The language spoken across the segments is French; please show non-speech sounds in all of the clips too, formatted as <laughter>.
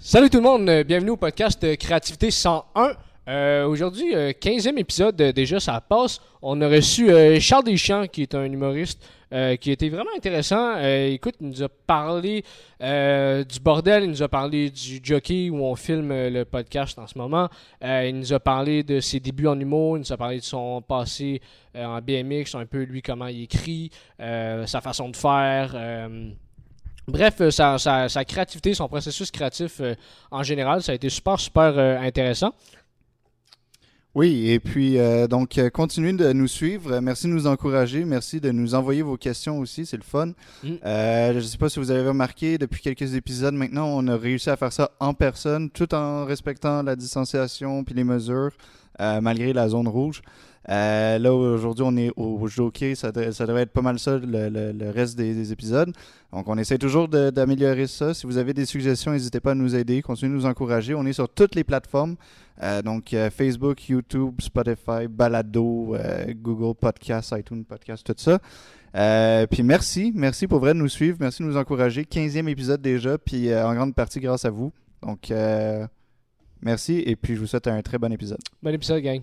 Salut tout le monde, euh, bienvenue au podcast euh, Créativité 101. Euh, Aujourd'hui, euh, 15e épisode, déjà ça passe. On a reçu Charles Deschamps, qui est un humoriste qui était vraiment intéressant. Écoute, il nous a parlé du bordel, il nous a parlé du jockey où on filme le podcast en ce moment. Il nous a parlé de ses débuts en humour, il nous a parlé de son passé en BMX, un peu lui comment il écrit, sa façon de faire. Bref, euh, sa, sa- sa créativité, son processus créatif euh, en général, ça a été super, super euh, intéressant. Oui, et puis donc continuez de nous suivre. Merci de nous encourager. Merci de nous envoyer vos questions aussi. C'est le fun. Mm. Je ne sais pas si vous avez remarqué, depuis quelques épisodes maintenant, on a réussi à faire ça en personne, tout en respectant la distanciation puis les mesures, malgré la zone rouge. Euh, là, aujourd'hui, on est au jockey. Ça, devrait- être pas mal ça le, reste des, des épisodes. Donc, on essaie toujours d'améliorer ça. Si vous avez des suggestions, n'hésitez pas à nous aider. Continuez de nous encourager. On est sur toutes les plateformes. Euh, donc, euh, Facebook, YouTube, Spotify, Balado, Google Podcast, iTunes Podcast, tout ça. Puis merci, merci pour vrai de nous suivre, merci de nous encourager. 15e épisode déjà, puis en grande partie grâce à vous. Donc, merci, et puis je vous souhaite un très bon épisode. Bon épisode, gang.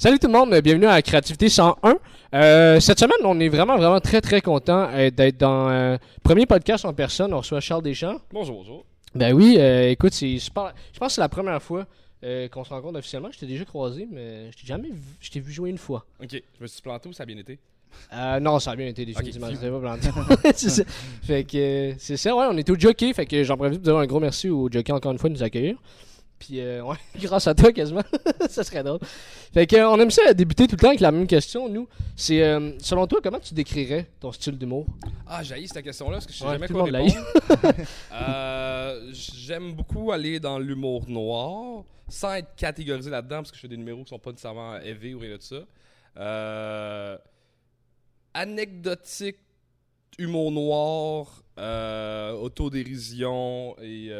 Salut tout le monde, bienvenue à Créativité 101. Euh, cette semaine, on est vraiment, vraiment très, très content euh, d'être dans euh, premier podcast en personne. On reçoit Charles Deschamps. Bonjour, bonjour. Ben oui, euh, écoute, c'est super. Je pense que c'est la première fois qu'on se rencontre officiellement. Je t'ai déjà croisé, mais je t'ai jamais vu, je t'ai vu jouer une fois. Ok, je me suis planté ou ça a bien été? Euh, non, ça a bien été définitivement. Ok. C'était pas planté. <laughs> c'est ça. Fait que c'est ça, ouais, on était au jockey. Fait que j'en profite pour dire un gros merci au jockey encore une fois de nous accueillir. Puis euh, ouais, <laughs> grâce à toi quasiment. <laughs> ça serait drôle. Fait que euh, on aime ça débuter tout le temps avec la même question, nous. C'est euh, selon toi, comment tu décrirais ton style d'humour? Ah, j'ai cette question-là parce que je sais Ouais, jamais quoi répondre. <laughs> Euh, J'aime beaucoup aller dans l'humour noir sans être catégorisé là-dedans parce que je fais des numéros qui sont pas nécessairement élevés ou rien de ça. Anecdotique, humour noir, autodérision et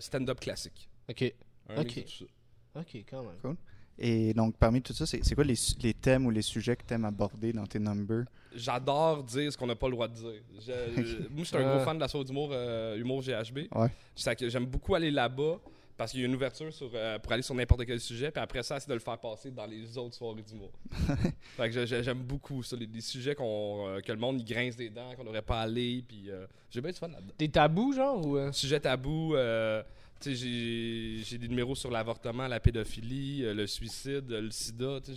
stand-up classique. Ok. Un Ok. Ok, quand même. Et donc, parmi tout ça, c'est quoi les, thèmes ou les sujets que tu aimes aborder dans tes numbers? J'adore dire ce qu'on n'a pas le droit de dire. Je- je- <laughs> moi, je suis un Ah. gros fan de la soirée d'humour, euh, humour GHB. Ouais. J'aime beaucoup aller là-bas parce qu'il y a une ouverture sur, euh, pour aller sur n'importe quel sujet, puis après ça, c'est de le faire passer dans les autres soirées d'humour. <laughs> fait que j'aime beaucoup ça, les, les sujets qu'on, euh, que le monde grince des dents, qu'on n'aurait pas aller, puis euh, j'ai bien du fun là-dedans. Des tabous, genre ou, euh? Sujet tabou, euh, j'ai des numéros sur l'avortement, la pédophilie, euh, le suicide, le sida. tu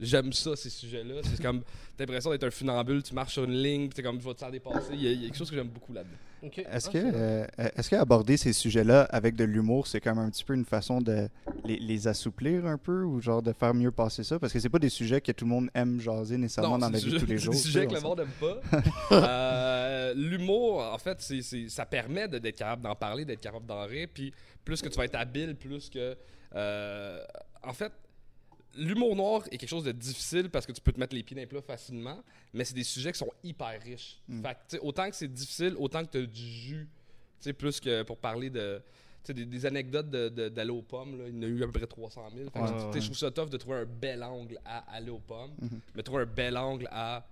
J'aime ça, ces sujets-là. C'est comme, t'as l'impression d'être un funambule, tu marches sur une ligne, t'es comme, tu vas te faire dépasser. Il y, y a quelque chose que j'aime beaucoup là-dedans. Est-ce Ah, que, c'est euh, est-ce qu'aborder ces sujets-là avec de l'humour, c'est comme un petit peu une façon de les, les assouplir un peu ou genre de faire mieux passer ça? Parce que c'est pas des sujets que tout le monde aime jaser nécessairement dans c'est la des vie de tous les c'est jours. des tu sujets que le on monde n'aime pas. <laughs> Euh, L'humour, en fait, c'est c'est- ça permet d'être capable d'en parler, d'être capable d'en rire. Puis plus que tu vas être habile, plus que. euh, en fait, l'humour noir est quelque chose de difficile parce que tu peux te mettre les pieds dans les plats facilement, mais c'est des sujets qui sont hyper riches. Mm. Fait que, tu autant que c'est difficile, autant que tu as du jus. Tu sais, plus que pour parler de. tu Des, des anecdotes de- de- d'aller aux pommes, là. il y en a eu à peu près 300 000. Fait que, Ouais, tu ouais. Je trouve ça tough de trouver un bel angle à aller aux pommes, Mhm. mais trouver un bel angle à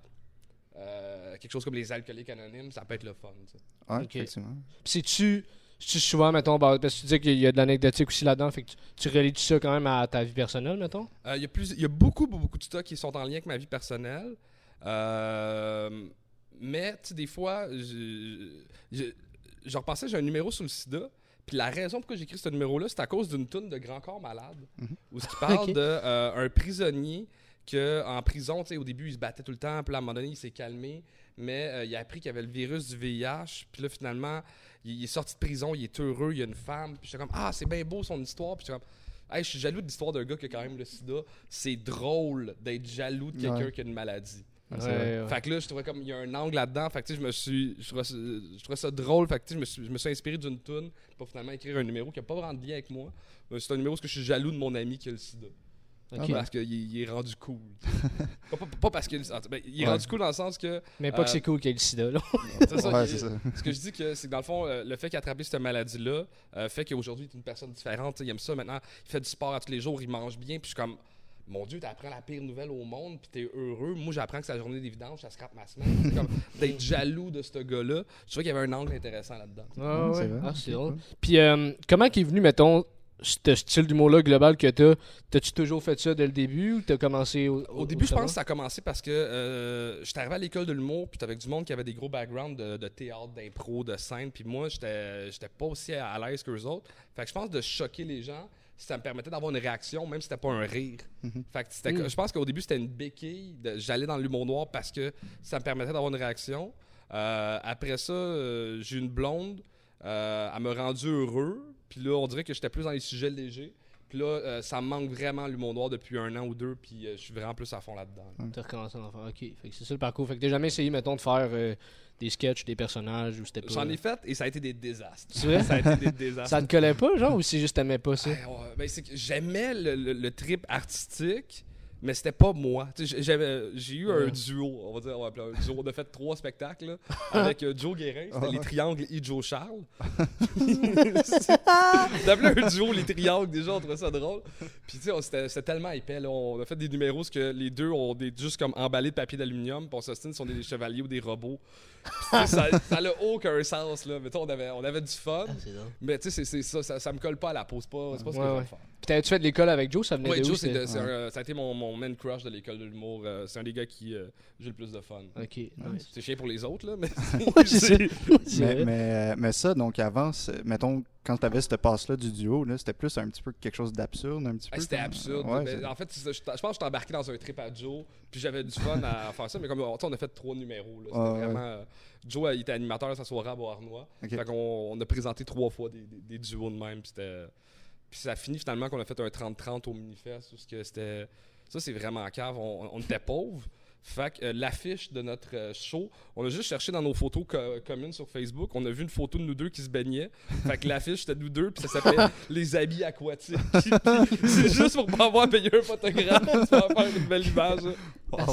euh, quelque chose comme les alcooliques anonymes, ça peut être le fun. tu. Ouais, Ok. effectivement. Puis c'est-tu c'est-tu souvent, mettons, bah, parce que tu dis qu'il y a de l'anecdotique aussi là-dedans, fait que tu, tu relis tout ça quand même à ta vie personnelle, mettons? Euh, Il y, a plus- il y a beaucoup, beaucoup, beaucoup de stocks qui sont en lien avec ma vie personnelle. Euh, mais, tu sais, des fois, je, je, je repensais, j'ai un numéro sur le sida. Puis la raison pourquoi j'ai écrit ce numéro-là, c'est à cause d'une toune de Grand Corps Malade. Mhm. Où ce qui parle <laughs> de euh, un prisonnier que en prison, tu sais, au début, il se battait tout le temps. Puis à un moment donné, il s'est calmé. Mais euh, il a appris qu'il avait le virus du VIH. Puis là, finalement, il, est sorti de prison, il est heureux, il y a une femme. Puis j'étais comme, ah, c'est bien beau son histoire. Puis j'étais comme, Hey, je suis jaloux de l'histoire d'un gars qui a quand même le sida. C'est drôle d'être jaloux de quelqu'un Ouais. qui a une maladie. Ouais, ouais. Fait que là, je trouvais comme il y a un angle là-dedans. Fait que je me suis. Je trouvais, ça- je trouvais ça drôle. Fait que je me suis, je me suis inspiré d'une tune pour finalement écrire un numéro qui n'a pas vraiment de lien avec moi. C'est un numéro où je suis jaloux de mon ami qui a le sida. Ok. Ben. Parce qu'il il est rendu cool. <laughs> pas, pas- pas parce qu'il ben, il est Ouais. rendu cool dans le sens que. Mais pas que Euh, c'est cool qu'il y ait le sida, là. <laughs> C'est ça, Ouais, il- ça. ce que je dis, que c'est que dans le fond, euh, le fait qu'il a attrapé cette maladie-là euh, fait qu'aujourd'hui, il est une personne différente. Il aime ça maintenant. Il fait du sport à tous les jours, il mange bien. Puis je suis comme. mon Dieu, t'apprends la pire nouvelle au monde, puis t'es heureux. Moi, j'apprends que c'est la journée des vidanges, ça scrape ma semaine. C'est comme <laughs> d'être jaloux de ce gars-là. Je trouvais qu'il y avait un angle intéressant là-dedans. Ah, c'est ouais. vrai, Ah, c'est drôle. Puis, euh, comment est venu, mettons, ce style d'humour-là global que t'as T'as-tu toujours fait ça dès le début ou t'as commencé au, Au début, je pense que ça a commencé parce que euh, j'étais arrivé à l'école de l'humour, puis avec du monde qui avait des gros backgrounds de, de théâtre, d'impro, de scène, puis moi, j'étais j'étais pas aussi à l'aise qu'eux autres. Fait que je pense de choquer les gens, ça me permettait d'avoir une réaction, même si c'était pas un rire. Fait que Mm. je pense qu'au début, c'était une béquille. de- J'allais dans l'humour noir parce que ça me permettait d'avoir une réaction. Euh, après ça, euh, j'ai eu une blonde. Euh, elle m'a rendu heureux. Puis là, on dirait que j'étais plus dans les sujets légers. Puis là, euh, ça me manque vraiment l'humour noir depuis un an ou deux. Puis euh, je suis vraiment plus à fond là-dedans. T'as recommencé à en faire. Ok. Fait que c'est ça le parcours. Fait que t'as jamais essayé, mettons, de faire euh, des sketchs, des personnages ou c'était pas. J'en ai fait et ça a été des désastres. <laughs> Ça a été des désastres. Ça te collait pas, genre, ou c'est juste t'aimais pas ça? Ouais, ben, c'est que j'aimais le, le- le trip artistique, mais c'était pas moi. J'ai eu un duo, on va dire, on va appeler un duo. On a fait trois spectacles là, avec euh, Joe Guérin, c'était les triangles et Joe Charles. <laughs> D'appeler un duo les triangles, déjà, on trouvait ça drôle. Puis tu sais, c'était c'était tellement épais. Là. On a fait des numéros que les deux ont des, juste comme emballés de papier d'aluminium, puis on s'ostine sont des chevaliers ou des robots. Ça n'a aucun sens. Là. Mettons, on avait, on avait du fun. Ah. Mais tu sais, c'est- c'est ça, ça, ça me colle pas à la peau. C'est pas, c'est pas ce que Ouais, ouais. faire. Puis t'avais-tu fait de l'école avec Joe? Ça venait Ouais, de où Joe, c'est c'était- de- c'est Ouais. un- ça a été mon, mon man crush de l'école de l'humour. Euh, c'est un des gars qui euh, j'ai le plus de fun. Ok, nice. C'est chiant pour les autres, là, mais <laughs> Ouais, c'est <laughs> ça. C'est Mais, vrai. mais, euh, mais ça, donc avant, c'est- mettons, quand tu avais cette passe-là du duo, là, c'était plus un petit peu quelque chose d'absurde, un petit Ah, peu. c'était comme- absurde. Ouais, Mais c'est- en fait, je, je pense que j'étais embarqué dans un trip à Joe, puis j'avais du fun à faire ça. Mais comme sais, on a fait trois numéros. là. C'était Ah, vraiment. euh, Joe, il était animateur de sa soirée à Beauharnois. Ok. Fait qu'on on a présenté trois fois des, des- des duos de même. Puis c'était. Puis ça a fini finalement qu'on a fait un 30-30 au Minifest. Parce que c'était. Ça, c'est vraiment cave. On, on était pauvres. Fait que euh, l'affiche de notre euh, show, on a juste cherché dans nos photos co- communes sur Facebook. On a vu une photo de nous deux qui se baignaient. Fait que l'affiche, c'était nous deux. Puis ça s'appelait <laughs> Les habits aquatiques. <laughs> C'est juste pour pas avoir payé un photographe. Pour faire une belle image. là. Ah.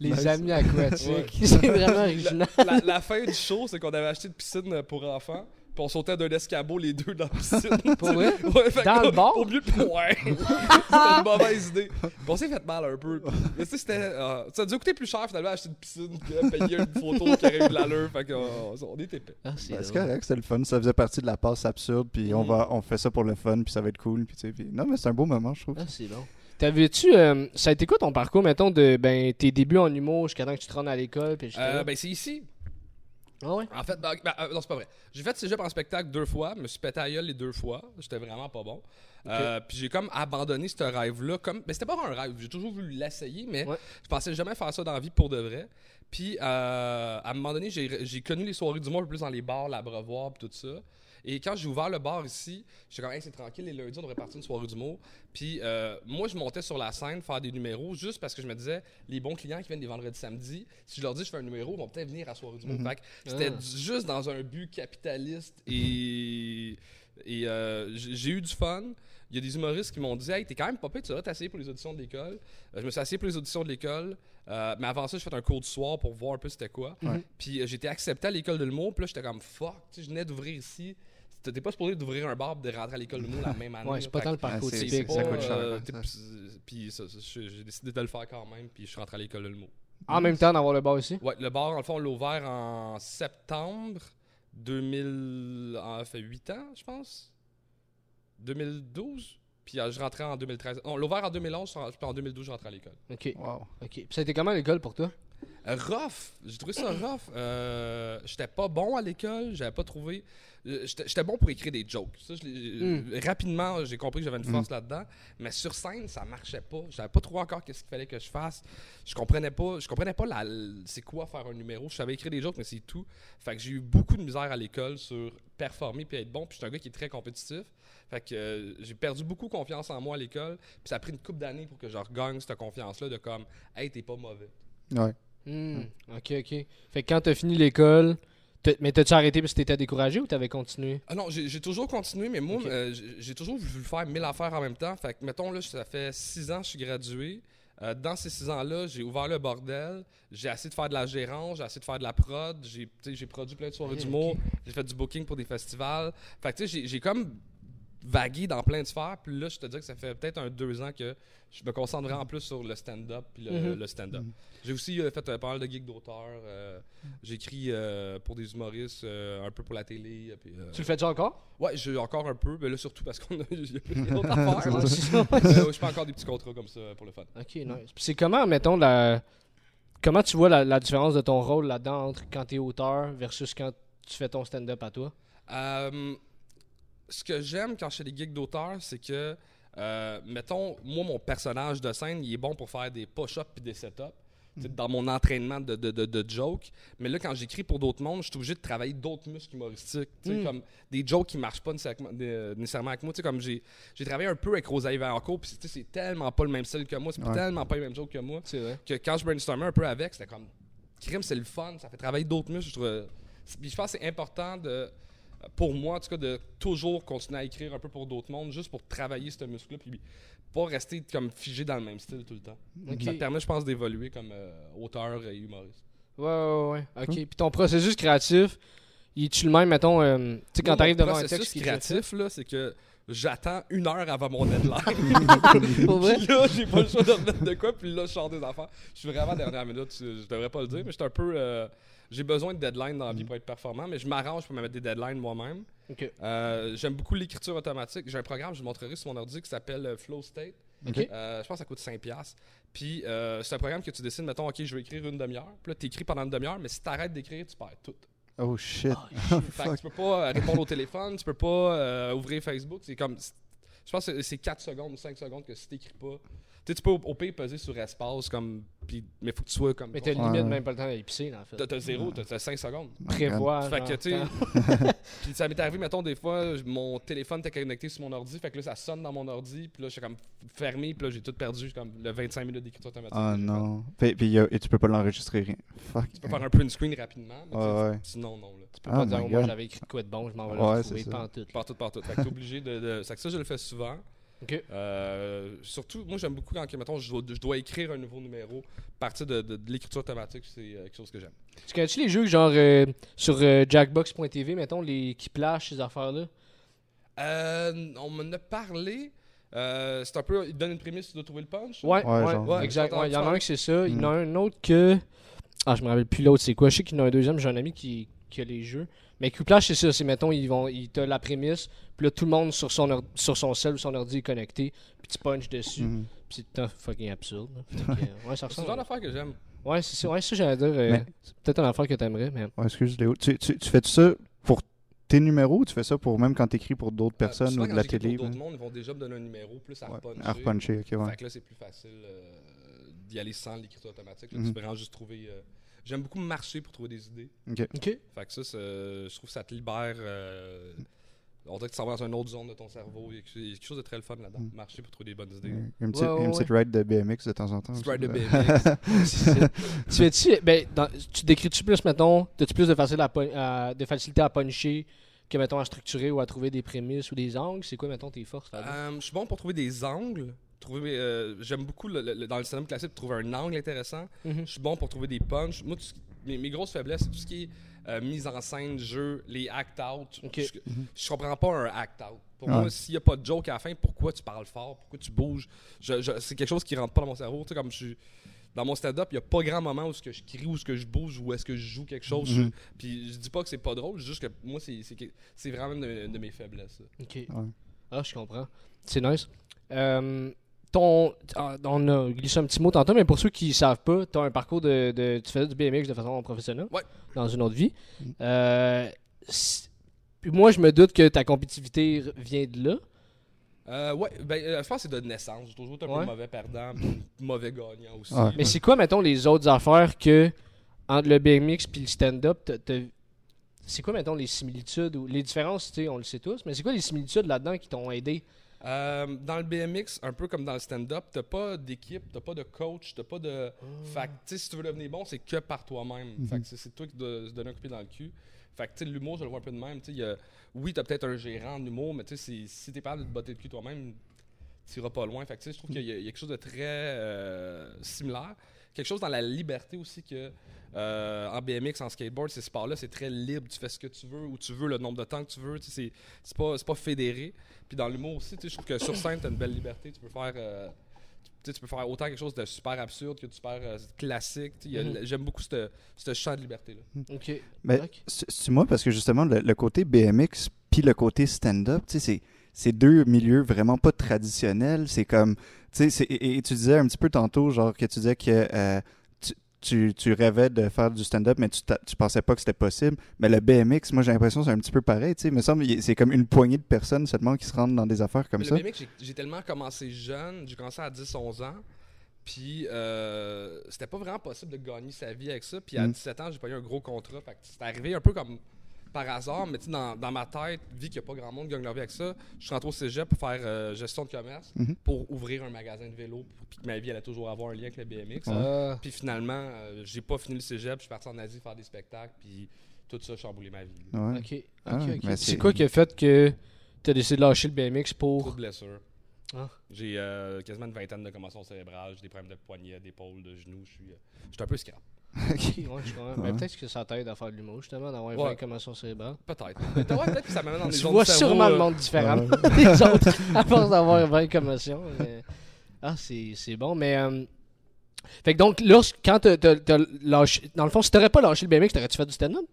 Les Nice. amis aquatiques. <laughs> C'est vraiment original. La, la fin du show, c'est qu'on avait acheté une piscine pour enfants. Puis on sautait d'un escabeau les deux dans la <laughs> piscine. Pour vrai? Ouais, fait Dans que, le bar? Au mieux de. Ouais! C'était une mauvaise idée. Puis on s'est fait mal un peu. Mais tu sais, c'était. euh, ça a dû coûter plus cher finalement acheter une piscine que payer une photo qui aurait eu de l'allure. Fait qu'on on était épais. Ah, c'est Ben, correct, c'était le fun. Ça faisait partie de la passe absurde, puis on, Mhm. va, on fait ça pour le fun, puis ça va être cool. Puis, tu sais, puis- Non, mais c'est un beau moment, je trouve. Ah, c'est bon. T'avais-tu. euh, ça a été quoi ton parcours, mettons, de ben, tes débuts en humour jusqu'à temps que tu te rendes à l'école? Puis Euh, ben, c'est ici. Ah ouais? En fait, ben, ben, euh, non, c'est pas vrai. J'ai fait cégep en spectacle deux fois, me suis pété à gueule les deux fois. J'étais vraiment pas bon. Euh, puis j'ai comme abandonné ce rêve-là. Comme... Mais c'était pas un rêve, j'ai toujours voulu l'essayer, mais Ouais. je pensais jamais faire ça dans la vie pour de vrai. Puis euh, à un moment donné, j'ai j'ai connu les soirées du peu plus dans les bars, l'abreuvoir, puis tout ça. Et quand j'ai ouvert le bar ici, j'étais comme, hey, c'est tranquille, les lundis, on devrait partir une soirée d'humour. Puis euh, moi, je montais sur la scène faire des numéros juste parce que je me disais, les bons clients qui viennent les vendredis samedis, si je leur dis je fais un numéro, ils vont peut-être venir à la soirée d'humour. Que c'était Ah. juste dans un but capitaliste et, et euh, j'ai eu du fun. Il y a des humoristes qui m'ont dit Hey, t'es quand même pas pire, tu devrais t'asseoir pour les auditions de l'école. Euh, je me suis assis pour les auditions de l'école. Euh, mais avant ça, j'ai fait un cours du soir pour voir un peu c'était quoi. Puis été accepté à l'école de l'humour. Puis là, j'étais comme fuck, je venais d'ouvrir ici. T'es pas supposé d'ouvrir un bar et de rentrer à l'école de l'humour la même année. Ouais, c'est pas tant le parcours Ah, c'est- typique. ça pas, coûte cher, euh, ça. Puis ça, ça, j'ai décidé de le faire quand même. Puis je suis rentré à l'école de l'humour. En même temps d'avoir le bar ici? Ouais, le bar, en le fond, on l'a ouvert en septembre 2000. En fait 8 ans, je pense. 2012. Puis euh, je rentrais en 2013. On l'a ouvert en 2011, puis en 2012, je rentrais à l'école. Ok. Wow. Ok. Puis ça a été comment à l'école pour toi? Rough. J'ai trouvé ça rough. Euh, j'étais pas bon à l'école. J'avais pas trouvé. euh, J'étais bon pour écrire des jokes. Ça, euh, Rapidement, j'ai compris que j'avais une force là-dedans. Mais sur scène, ça marchait pas. J'avais pas trouvé encore qu'est-ce qu'il fallait que je fasse. Je comprenais pas. Je comprenais pas la, c'est quoi faire un numéro. Je savais écrire des jokes, mais c'est tout. Fait que j'ai eu beaucoup de misère à l'école sur performer puis être bon. Puis je suis un gars qui est très compétitif. Fait que euh, j'ai perdu beaucoup confiance en moi à l'école. Puis ça a pris une couple d'années pour que je regagne cette confiance-là de comme, hey, t'es pas mauvais. Ouais. Hmm, Ok, ok. Fait que quand t'as fini l'école, t'as- mais t'as-tu arrêté parce que t'étais découragé ou t'avais continué? Ah non, j'ai toujours continué, mais moi, euh, j'ai toujours voulu faire mille affaires en même temps. Fait que, mettons, là, ça fait six ans que je suis gradué. Euh, dans ces six ans-là, j'ai ouvert le bordel. J'ai essayé de faire de la gérance, j'ai essayé de faire de la prod. J'ai produit plein de soirées Ok, d'humour. ok. J'ai fait du booking pour des festivals. Fait que, tu sais, j'ai comme vagué dans plein de sphères. Puis là, je te dis que ça fait peut-être un deux ans que je me concentre vraiment plus sur le stand-up puis le, Mhm. le stand-up. J'ai aussi euh, fait euh, pas mal de gigs d'auteur. euh, J'écris pour des humoristes, un peu pour la télé. puis, Tu le fais-tu encore? Ouais, j'ai encore un peu, mais là surtout parce qu'on a, <laughs> d'autres <laughs> affaires. Je fais encore des petits contrats comme ça pour le fun. Ok, nice. Puis c'est comment, mettons, la... comment tu vois la, la différence de ton rôle là-dedans entre quand t'es auteur versus quand tu fais ton stand-up à toi? Ce que j'aime quand je fais des gigs d'auteur, c'est que, euh, mettons, moi, mon personnage de scène, il est bon pour faire des push-ups puis des set-ups. tu sais, Dans mon entraînement de, de, de, de joke. Mais là, quand j'écris pour d'autres mondes, je suis obligé de travailler d'autres muscles humoristiques. Mm. Comme des jokes qui marchent pas nécessairement, avec moi. Comme j'ai travaillé un peu avec Rosalie Vaillancourt, puis c'est tellement pas le même style que moi, c'est Ouais. tellement pas les mêmes jokes que moi vrai. que quand je brainstormais un peu avec, c'était comme crime, c'est le fun, ça fait travailler d'autres muscles. Je, trouve- Puis je pense que c'est important de, pour moi en tout cas, de toujours continuer à écrire un peu pour d'autres mondes, juste pour travailler ce muscle-là, puis pas rester comme figé dans le même style tout le temps. Ok. Ça te permet, je pense, d'évoluer comme euh, auteur et humoriste. Ouais, ouais, ouais. Ok. Puis ton processus créatif, il est-tu le même, mettons, euh, tu sais, quand t'arrives devant un processus texte créatif, là, c'est que j'attends une heure avant mon deadline. <laughs> Pour vrai? Puis là, j'ai pas le choix de remettre de quoi, puis là, je sors des affaires. Je suis vraiment dernière minute, je je devrais pas le dire, mais je suis un peu. euh, j'ai besoin de deadline dans la vie pour être performant, mais je m'arrange pour me mettre des deadlines moi-même. Euh, J'aime beaucoup l'écriture automatique. J'ai un programme, je vous montrerai sur mon ordi, qui s'appelle euh, Flow State. Euh, je pense que ça coûte 5$. Puis euh, c'est un programme que tu décides, mettons, OK, je vais écrire une demi-heure. Puis là, tu écris pendant une demi-heure, mais si tu arrêtes d'écrire, tu perds tout. Oh shit. <laughs> Fait que tu peux pas répondre au téléphone, tu peux pas euh, ouvrir Facebook. C'est comme. Je pense que c'est 4 secondes ou 5 secondes que si t'écris pas. Tu sais, tu peux au, au pire peser sur espace, comme. Puis, mais faut que tu sois comme. Mais t'as limite ouais. même pas le temps d'aller pisser, en fait. T'as zéro, t'as- t'as 5 secondes. Prévoir. Fait que, tu. <laughs> Puis ça m'est arrivé, mettons, des fois, mon téléphone était connecté sur mon ordi. Fait que là, ça sonne dans mon ordi. Puis là, je suis comme fermé. Puis là, j'ai tout perdu. Comme le 25 minutes d'écriture automatique. Oh que j'ai non. Puis, et tu peux pas l'enregistrer rien. Fuck. Tu peux faire un print screen rapidement. Mais Ouais, ouais. Sinon, non. Là. Tu peux Oh pas my dire, moi, God. j'avais écrit de quoi de bon, je m'en vais Ouais, le c'est retrouver, ça. pas en tout. Partout, partout. Fait que t'es obligé de. de... C'est que ça, je le fais souvent. Euh, surtout, moi, j'aime beaucoup quand, mettons, je dois, je dois écrire un nouveau numéro. Partir de, de, de l'écriture automatique, c'est euh, quelque chose que j'aime. Tu connais-tu les jeux genre euh, sur euh, jackbox.tv, mettons, les qui plashent ces affaires-là? Euh, on m'en a parlé. Euh, c'est un peu. Il donne une prémisse, tu dois trouver le punch. Ouais, Ouais, ouais, genre. Ouais, exact. j'entends Ouais, Il y en a un que c'est ça. Il y en a Mm. un autre que. Ah, je me rappelle plus l'autre, c'est quoi? Je sais qu'il y en a un deuxième, j'ai un ami qui, qui a les jeux. Mais Quiplash, c'est ça. C'est, mettons, ils vont, il t'a la prémisse, puis là, tout le monde sur son, or- sur son cell ou son ordi est connecté, puis tu punches dessus. Mhm. Puis c'est fucking absurde. que, euh, ouais, ça C'est le ressemble. genre d'affaire que j'aime. Ouais, c'est ça. Ouais, ça, j'allais dire. euh, Mais- C'est peut-être une affaire que t'aimerais, mais. Ouais, excuse Léo. Tu, tu, tu fais ça pour tes numéros ou tu fais ça pour même quand t'écris pour d'autres Euh, personnes ou de quand la télé? Pour d'autres mondes, ils vont déjà me donner un numéro plus à Ouais, repuncher. à repuncher, ok, ouais. Fait que là, c'est plus facile euh, d'y aller sans l'écriture automatique. Là, Mhm. Tu peux vraiment juste trouver. J'aime beaucoup marcher pour trouver des idées. Ok. Fait que ça, je trouve que ça te libère. euh, on dirait que tu s'en vas dans une autre zone de ton cerveau. Il y a quelque- chose de très le fun là-dedans. Mhm. Marcher pour trouver des bonnes idées. Une petite, Ouais, ouais, une petite ride de BMX de temps en temps. Tu aussi, ride de. BMX. <laughs> <laughs> Tu fais-tu. Ben, dans- tu décris-tu plus, mettons, as-tu plus de, facile à, pun- à- de facilité à puncher que, mettons, à structurer ou à trouver des prémices ou des angles? C'est quoi, mettons, tes forces là-dedans? Euh, je suis bon pour trouver des angles. Trouver, euh, j'aime beaucoup le- le- dans le cinéma classique trouver un angle intéressant. Mhm. Je suis bon pour trouver des punchs. Moi, tout ce qui- mes, mes grosses faiblesses, c'est tout ce qui est euh, mise en scène, jeu, les act-out. Je, je comprends pas un act-out. Pour moi, s'il n'y a pas de joke à la fin, pourquoi tu parles fort? Pourquoi tu bouges? Je- je- c'est quelque chose qui rentre pas dans mon cerveau. Tu sais, comme je suis- Dans mon stand-up, il n'y a pas grand moment où est-ce que je crie, où est-ce que je bouge, où est-ce que je joue quelque chose. Mhm. Je- puis je dis pas que c'est pas drôle, juste que moi, c'est, vraiment une de, de mes faiblesses. Ok. Ouais. Ah, je comprends. C'est nice. Euh, ton, ah, on a glissé un petit mot tantôt, mais pour ceux qui savent pas, tu as un parcours de, de- Tu faisais du BMX de façon professionnelle Ouais. dans une autre vie. Euh, moi, je me doute que ta compétitivité vient de là. Euh, ouais, ben, euh, je pense que c'est de naissance. J'ai toujours été un Ouais. peu mauvais perdant, puis mauvais gagnant aussi. Ouais. Mais c'est quoi, mettons, les autres affaires que entre le BMX puis le stand-up, c'est quoi, mettons, les similitudes ou les différences, tu sais, on le sait tous, mais c'est quoi les similitudes là-dedans qui t'ont aidé? Euh, dans le BMX, un peu comme dans le stand-up, t'as pas d'équipe, t'as pas de coach, t'as pas de. Fait que, si tu veux devenir bon, c'est que par toi-même. Fait que c'est- toi qui dois se donner un coup de pied dans le cul. Fait que, tu sais, l'humour, je le vois un peu de même. Tu sais, il y a- oui, t'as peut-être un gérant en humour, mais tu sais, c'est- si t'es pas de te botter le cul toi-même, t'iras pas loin. Fait que, tu sais, je trouve qu'il y, a il y a quelque chose de très euh, similaire. Quelque chose dans la liberté aussi que euh, en BMX, en skateboard, ces sports-là, c'est très libre. Tu fais ce que tu veux, où tu veux, le nombre de temps que tu veux. Tu sais, C'est c'est pas, c'est pas fédéré. Puis dans l'humour aussi, tu sais, je trouve que sur scène, tu as une belle liberté. Tu peux faire. euh, tu sais, tu peux faire autant quelque chose de super absurde que de super euh, classique. Mhm. J'aime beaucoup ce ce champ de liberté-là. Ok. Mais c'est c'est moi parce que justement le, le côté BMX puis le côté stand-up, tu sais, c'est c'est deux milieux vraiment pas traditionnels. C'est comme, tu sais, et, et tu disais un petit peu tantôt, genre que tu disais que euh, tu, tu, tu rêvais de faire du stand-up, mais tu, tu pensais pas que c'était possible. Mais le BMX, moi j'ai l'impression que c'est un petit peu pareil. Tu sais, il me semble que c'est comme une poignée de personnes seulement qui se rendent dans des affaires comme Mais ça. Le BMX, j'ai- j'ai tellement commencé jeune, j'ai commencé à 10-11 ans. Puis euh, c'était pas vraiment possible de gagner sa vie avec ça. Puis à Mm. 17 ans, j'ai pas eu un gros contrat. Fait que c'est arrivé un peu comme par hasard, mais tu sais, dans, dans ma tête, vu qu'il n'y a pas grand monde qui gagne leur vie avec ça, je suis rentré au cégep pour faire euh, gestion de commerce, Mhm. pour ouvrir un magasin de vélo, puis que ma vie allait toujours avoir un lien avec le BMX. Ah. Puis finalement, euh, j'ai pas fini le cégep, je suis parti en Asie faire des spectacles, puis tout ça a chamboulé ma vie. Ouais. Ok. Ok, Ah, C'est quoi qui a fait que tu as décidé de lâcher le BMX Trop pour. de blessures. Ah. J'ai euh, quasiment une vingtaine de commotions cérébrales, j'ai des problèmes de poignet, d'épaule, de genoux, je suis euh, je suis un peu scrap. Ok, ouais, je comprends. Mais Ouais. peut-être que ça t'aide à faire de l'humour, justement, d'avoir Ouais. une commotion cérébrale. Peut-être. Mais ouais, peut-être que ça m'amène dans des Tu vois sûrement le euh, monde différemment <laughs> des autres à force d'avoir 20 commotions. mais- Ah, c'est c'est bon, mais. euh, Fait que donc, là, quand t'as t'as- t'as lâché. Dans le fond, si t'aurais pas lâché le BMX, t'aurais-tu fait du stand-up?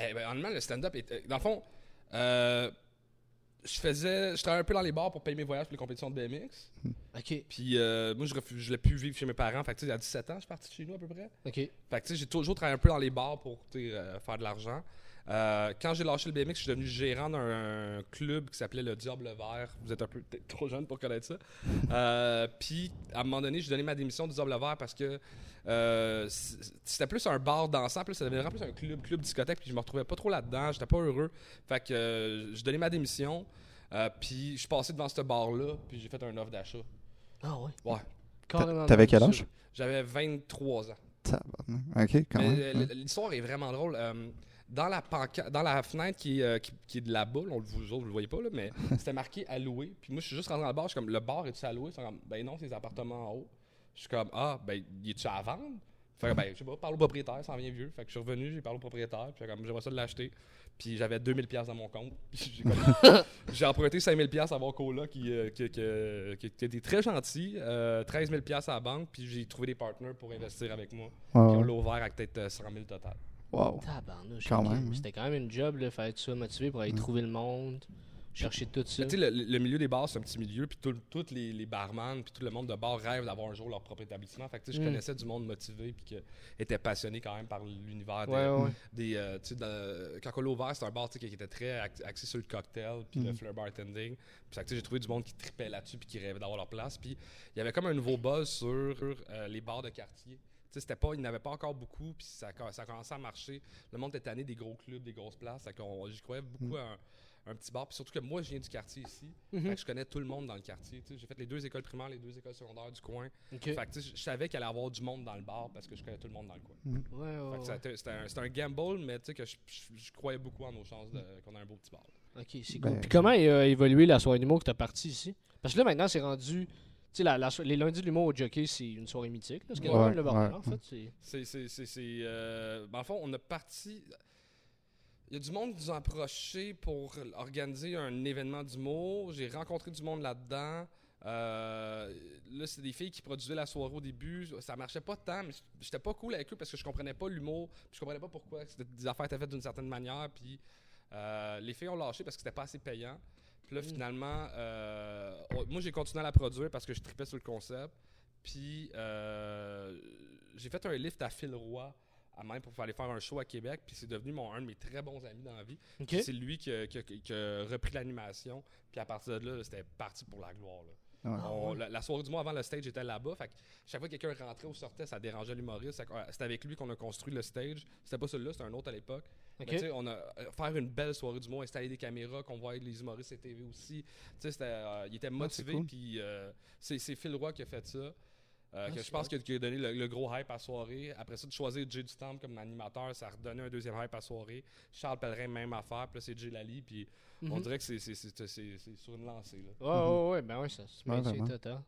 Eh ben, honnêtement, le stand-up, était- dans le fond, euh, je faisais, je travaillais un peu dans les bars pour payer mes voyages pour les compétitions de BMX. Ok, Puis euh, moi, je refus- je l'ai pu vivre chez mes parents. Fait que, tu sais, à 17 ans, je suis parti de chez nous à peu près. ok. Fait que, tu sais, j'ai toujours travaillé un peu dans les bars pour tu sais, euh, faire de l'argent. Euh, quand j'ai lâché le BMX, je suis devenu gérant d'un club qui s'appelait le Diable Vert. Vous êtes un peu peut-être trop jeune pour connaître ça. Euh, Puis, à un moment donné, j'ai donné ma démission du Diable Vert parce que euh, c'était plus un bar dansant, plus ça devenait vraiment plus un club, club discothèque, puis je me retrouvais pas trop là-dedans, j'étais pas heureux. Fait que euh, j'ai donné ma démission, euh, puis je suis passé devant ce bar-là, puis j'ai fait un offre d'achat. Ah, ouais? Ouais. T'avais quel âge? J'avais 23 ans. Ok, quand même. L'histoire est vraiment drôle. Euh, dans, la panca- dans la fenêtre qui est, euh, qui, qui est de là-bas, là, on le, vous autres, vous le voyez pas, là, mais <laughs> c'était marqué à louer. Puis moi, je suis juste rentré dans le bar, je suis comme, le bar est-tu à louer? Ils sont comme, ben non, c'est des appartements en haut. Je suis comme, ah, ben, il est-tu à vendre? Fait que, ben, je sais pas, parle au propriétaire, ça en vient vieux. Fait que je suis revenu, j'ai parlé au propriétaire, puis j'ai comme, j'aimerais ça de l'acheter. Puis j'avais 2000$ piastres dans mon compte. <laughs> Puis j'ai <laughs> emprunté 5000$ piastres à mon qui, euh, qui, qui- qui- qui était très gentil. Euh, 13 000$ piastres à la banque, puis j'ai trouvé des partenaires pour investir avec moi. Puis on l'a ouvert à peut-être euh, 100 000 total. Wow. Tabarnouche, Quand ok. même, hein. C'était quand même une job, là, faire ça motivé pour aller Mm. trouver le monde, chercher tout ça. Tu sais, le, le milieu des bars, c'est un petit milieu, puis tout- tous les, les barman, puis tout le monde de bar rêve d'avoir un jour leur propre établissement. Fait que je Mm. connaissais du monde motivé, puis qui était passionné quand même par l'univers des. Ouais, ouais, des, euh, tu sais, dans- quand on l'a ouvert, c'était un bar qui était très axé sur le cocktail, puis le Mhm. fleur bartending. Puis tu sais, j'ai trouvé du monde qui tripait là-dessus, puis qui rêvait d'avoir leur place. Puis il y avait comme un nouveau buzz sur euh, les bars de quartier. Tu sais, c'était pas, il n'y en avait pas encore beaucoup, puis ça, a- ça a commencé à marcher. Le monde était tanné des gros clubs, des grosses places. J'y croyais beaucoup à un, un petit bar. Puis surtout que moi, je viens du quartier ici. Mhm. Fait que je connais tout le monde dans le quartier. tu sais. J'ai fait les deux écoles primaires, les deux écoles secondaires du coin. Fait que tu je savais qu'il allait y avoir du monde dans le bar parce que je connais tout le monde dans le coin. Ouais, ouais, Fait que ça a ouais. été- C'était un, c'était un gamble, mais tu sais que je, je- je croyais beaucoup en nos chances de- qu'on a un beau petit bar. Ok, c'est Ben, cool. Puis comment a évolué la soirée d'humour que t'as parti ici? Parce que là, maintenant, c'est rendu. Tu sais, la, les lundis de l'humour au jockey, c'est une soirée mythique. là. C'est quasiment Ouais, le bordel, ouais. en fait. c'est- C'est. c'est, c'est, c'est, euh, ben, en fond, on a parti. Il y a du monde qui nous a approché pour organiser un événement d'humour. J'ai rencontré du monde là-dedans. Euh, là, c'est des filles qui produisaient la soirée au début. Ça marchait pas tant, mais j'étais pas cool avec eux parce que je comprenais pas l'humour. puis Je comprenais pas pourquoi des affaires étaient faites d'une certaine manière. Puis euh, les filles ont lâché parce que c'était pas assez payant. Puis là, Mm. finalement, euh, on- moi, j'ai continué à la produire parce que je tripais sur le concept. Puis euh, j'ai fait un lift à Phil Roy à même pour aller faire un show à Québec. Puis c'est devenu mon, un de mes très bons amis dans la vie. C'est lui qui a, qui a- qui a repris l'animation. Puis à partir de là, c'était parti pour la gloire. là. Ah On- ouais. la, la soirée du mois avant le stage était là-bas. Fait que chaque fois que quelqu'un rentrait ou sortait, ça dérangeait l'humoriste. Euh, C'était avec lui qu'on a construit le stage. C'était pas celui-là, c'était un autre à l'époque. Mais sais, on a euh, faire une belle soirée du mois, installer des caméras, qu'on voit les humoristes et TV aussi. Tu sais, c'était, euh, il était motivé. cool. Puis euh, c'est, c'est Phil Roy qui a fait ça. Euh, Ah, que je pense qu'il a- donné le, le gros hype à soirée. Après ça, de choisir Jay Dutamp comme animateur, ça a redonné un deuxième hype à soirée. Charles Pellerin, même affaire. Puis là, c'est Jay Lally. Puis on Mhm. dirait que c'est, c'est, c'est, c'est- c'est sur une lancée. Là. Ouais, ouais, ouais, ben ouais, ça se maintient total.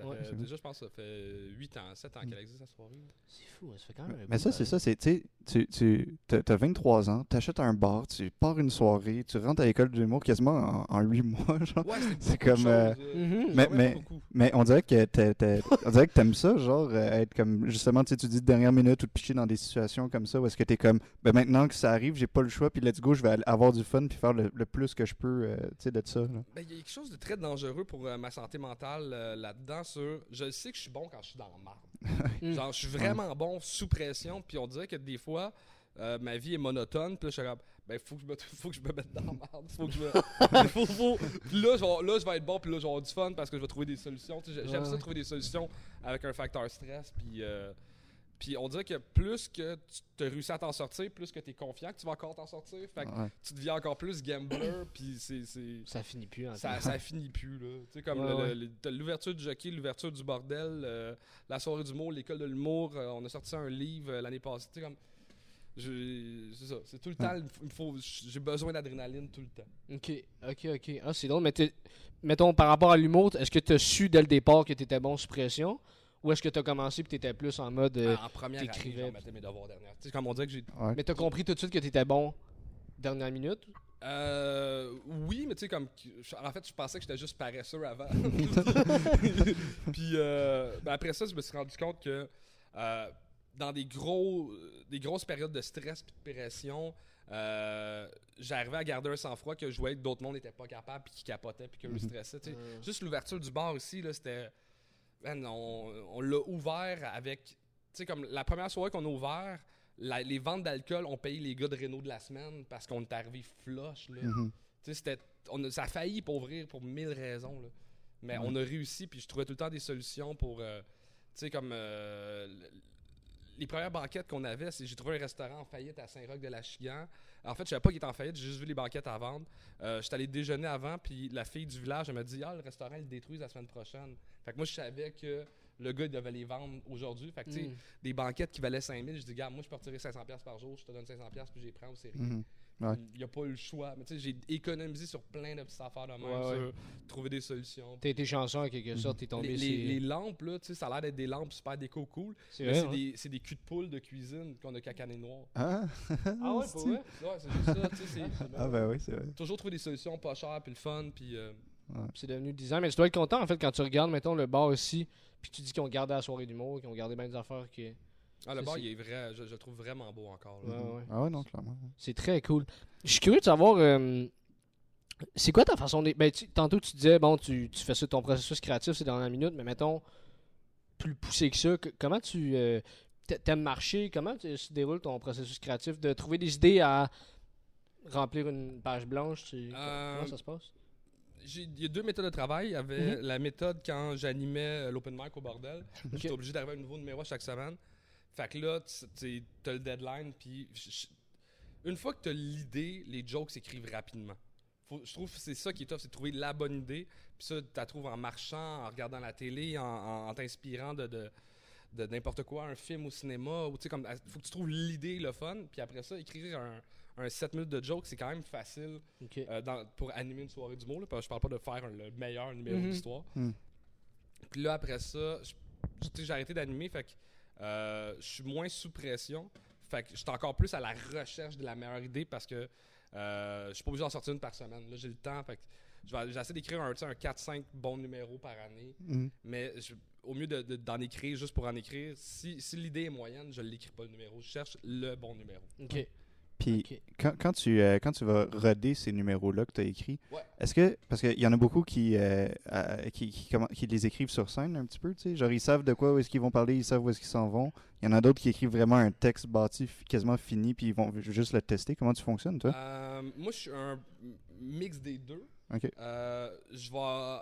Ça Ouais, fait- c'est déjà, je pense que ça fait 8 ans, 7 ans Mm. qu'elle existe, la soirée. C'est fou, ça fait quand même un Mais bout, ça, c'est hein. ça, c'est, tu tu, tu t'as, t'as 23 ans, t'achètes un bar, tu pars une soirée, tu rentres à l'école de l'humour quasiment en, en 8 mois, <laughs> genre. Ouais, c'est comme, euh, choses, Mhm. Mais- mais-. Mais on dirait que t'as- t'as- on dirait que t'aimes ça, genre, euh, être comme, justement, tu sais, tu dis de dernière minute ou de picher dans des situations comme ça, où est-ce que t'es comme, ben maintenant que ça arrive, j'ai pas le choix, puis let's go, je vais avoir du fun, puis faire le, le plus que je peux, euh, tu sais, de ça. Ben, il y a quelque chose de très dangereux pour euh, ma santé mentale euh, là-dedans. Sur, je sais que je suis bon quand je suis dans la marde. <laughs> Mm. Genre, je suis vraiment bon sous pression. Puis on dirait que des fois, euh, ma vie est monotone. Puis là, je suis comme, ben, faut que je me, <laughs> faut que je me mette dans la marde. Faut que je me. <laughs> faut, faut- Puis là, je vais, là, je vais être bon. Puis là, je vais avoir du fun parce que je vais trouver des solutions. Tu sais, J'aime Ouais. ça trouver des solutions avec un facteur stress. Puis. euh, puis on dirait que plus que tu te réussis à t'en sortir, plus que tu es confiant que tu vas encore t'en sortir. Fait que Ouais. tu deviens encore plus gambler. <coughs> puis c'est. c'est- Ça finit plus. En ça, ça finit plus, là. Tu sais, comme Ouais, ouais. l'ouverture du jockey, l'ouverture du bordel, euh, la soirée d'humour, l'école de l'humour. euh, on a sorti un livre euh, l'année passée. Tu sais, comme. je- C'est ça. C'est tout le temps. il faut- J'ai besoin d'adrénaline tout le temps. Ok, ok, ok. Ah, c'est drôle, mais mettons, par rapport à l'humour, est-ce que tu as su dès le départ que tu étais bon sous pression? Ou est-ce que tu as commencé et tu étais plus en mode. euh, en première année, t'écrivais, j'en mettais mes devoirs dernière. Tu sais, comme on que j'ai. Ouais. mais tu as compris tout de suite que tu étais bon dernière minute? Euh, oui, mais tu sais, comme. je- En fait, je pensais que j'étais juste paresseux avant. <laughs> Puis euh, ben après ça, je me suis rendu compte que euh, dans des, gros, des grosses périodes de stress et de pression, euh, j'arrivais à garder un sang-froid que je voyais que d'autres mondes n'étaient pas capables, puis qui capotaient, puis qu'eux stressaient. tu sais. Mm. Juste l'ouverture du bar aussi, là, c'était. Man, on on l'a ouvert avec. Tu sais, comme la première soirée qu'on a ouvert, la- les ventes d'alcool ont payé les gars de Renault de la semaine parce qu'on est arrivé flush. Là. Mhm. Tu sais, c'était. on a- ça a failli pour ouvrir pour mille raisons. Là. Mais on a réussi, puis je trouvais tout le temps des solutions pour. euh, tu sais, comme. euh, le- les premières banquettes qu'on avait, c'est j'ai trouvé un restaurant en faillite à Saint-Roch de la Chigan. En fait, je savais pas qu'il était en faillite, j'ai juste vu les banquettes à vendre. Euh, J'étais allé déjeuner avant, puis la fille du village, elle m'a dit Ah, le restaurant, ils le détruisent la semaine prochaine. Fait que moi, je savais que le gars, il devait les vendre aujourd'hui. Fait que, tu sais, Mm. des banquettes qui valaient 5000, je dis Gars, moi, je partirais 500$ par jour, je te donne 500$, puis j'ai prends, c'est rien. Mhm. Ouais. Il n'y a pas eu le choix. Mais tu sais, j'ai économisé sur plein de petites affaires de même, Ouais, ouais. sur trouver des solutions. T'as été chanceux en quelque sorte, t'es tombé Les, sur- les- les lampes, là, tu sais, ça a l'air d'être des lampes super déco cool. C'est c'est hein? des, c'est des culs de poule de cuisine qu'on a cacané noir. Ah, Ah ouais, <laughs> pour vrai? Ouais, c'est juste ça, tu sais. c'est- ah ben oui, c'est vrai. Toujours trouver des solutions pas chères, puis le fun, puis. euh, C'est devenu 10 ans. Mais tu dois être content, en fait, quand tu regardes, mettons, le bar aussi, puis tu dis qu'ils ont gardé la soirée d'humour, qu'ils ont gardé bien des affaires qui... Ah, le bar, il est vrai. Je, je le trouve vraiment beau encore. là. Ouais, ouais. Ah ouais, non, clairement. C'est très cool. Je suis curieux de savoir, euh, c'est quoi ta façon de... Ben, tu- tantôt, tu disais, bon, tu, tu fais ça, ton processus créatif, c'est dans la minute, mais mettons, plus poussé que ça, que- comment tu... euh, t'a- T'aimes marcher, comment tu, se déroule ton processus créatif de trouver des idées à remplir une page blanche? tu- Euh, Comment ça se passe? Il y a deux méthodes de travail. Il y avait Mhm. la méthode quand j'animais euh, l'open mic au bordel. <laughs> J'étais obligé d'arriver à un nouveau numéro chaque semaine. Fait que là, tu as le deadline. Puis une fois que tu as l'idée, les jokes s'écrivent rapidement. Faut- je trouve que c'est ça qui est tough, c'est de trouver la bonne idée. Puis ça, tu la trouves en marchant, en regardant la télé, en, en- en t'inspirant de, de, de n'importe quoi, un film au cinéma. Ou, comme, faut que tu trouves l'idée, le fun. Puis après ça, écrire un, un 7 minutes de jokes, c'est quand même facile euh, dans- pour animer une soirée d'humour. là, parce que Je parle pas de faire un- le meilleur numéro Mhm. de l'histoire. Mhm. Puis là, après ça, je- j'ai arrêté d'animer. Fait que euh, je suis moins sous pression. Fait que je suis encore plus à la recherche de la meilleure idée parce que euh, je suis pas obligé d'en sortir une par semaine. Là, j'ai le temps. Fait que je vais- j'essaie d'écrire un, un 4-5 bons numéros par année. Mhm. Mais je- au mieux de- de- d'en écrire juste pour en écrire, si, si l'idée est moyenne, je ne l'écris pas le numéro. Je cherche le bon numéro. Ok. Puis quand, quand tu, euh, quand tu vas roder ces numéros-là que tu as écrits, Ouais. est-ce que. Parce qu'il y en a beaucoup qui, euh, euh, qui, qui, les écrivent sur scène un petit peu, tu sais? Genre, ils savent de quoi, où est-ce qu'ils vont parler, ils savent où est-ce qu'ils s'en vont. Il y en a d'autres qui écrivent vraiment un texte bâti, quasiment fini, puis ils vont juste le tester. Comment tu fonctionnes, toi? Euh, moi, je suis un mix des deux. Ok. Je vais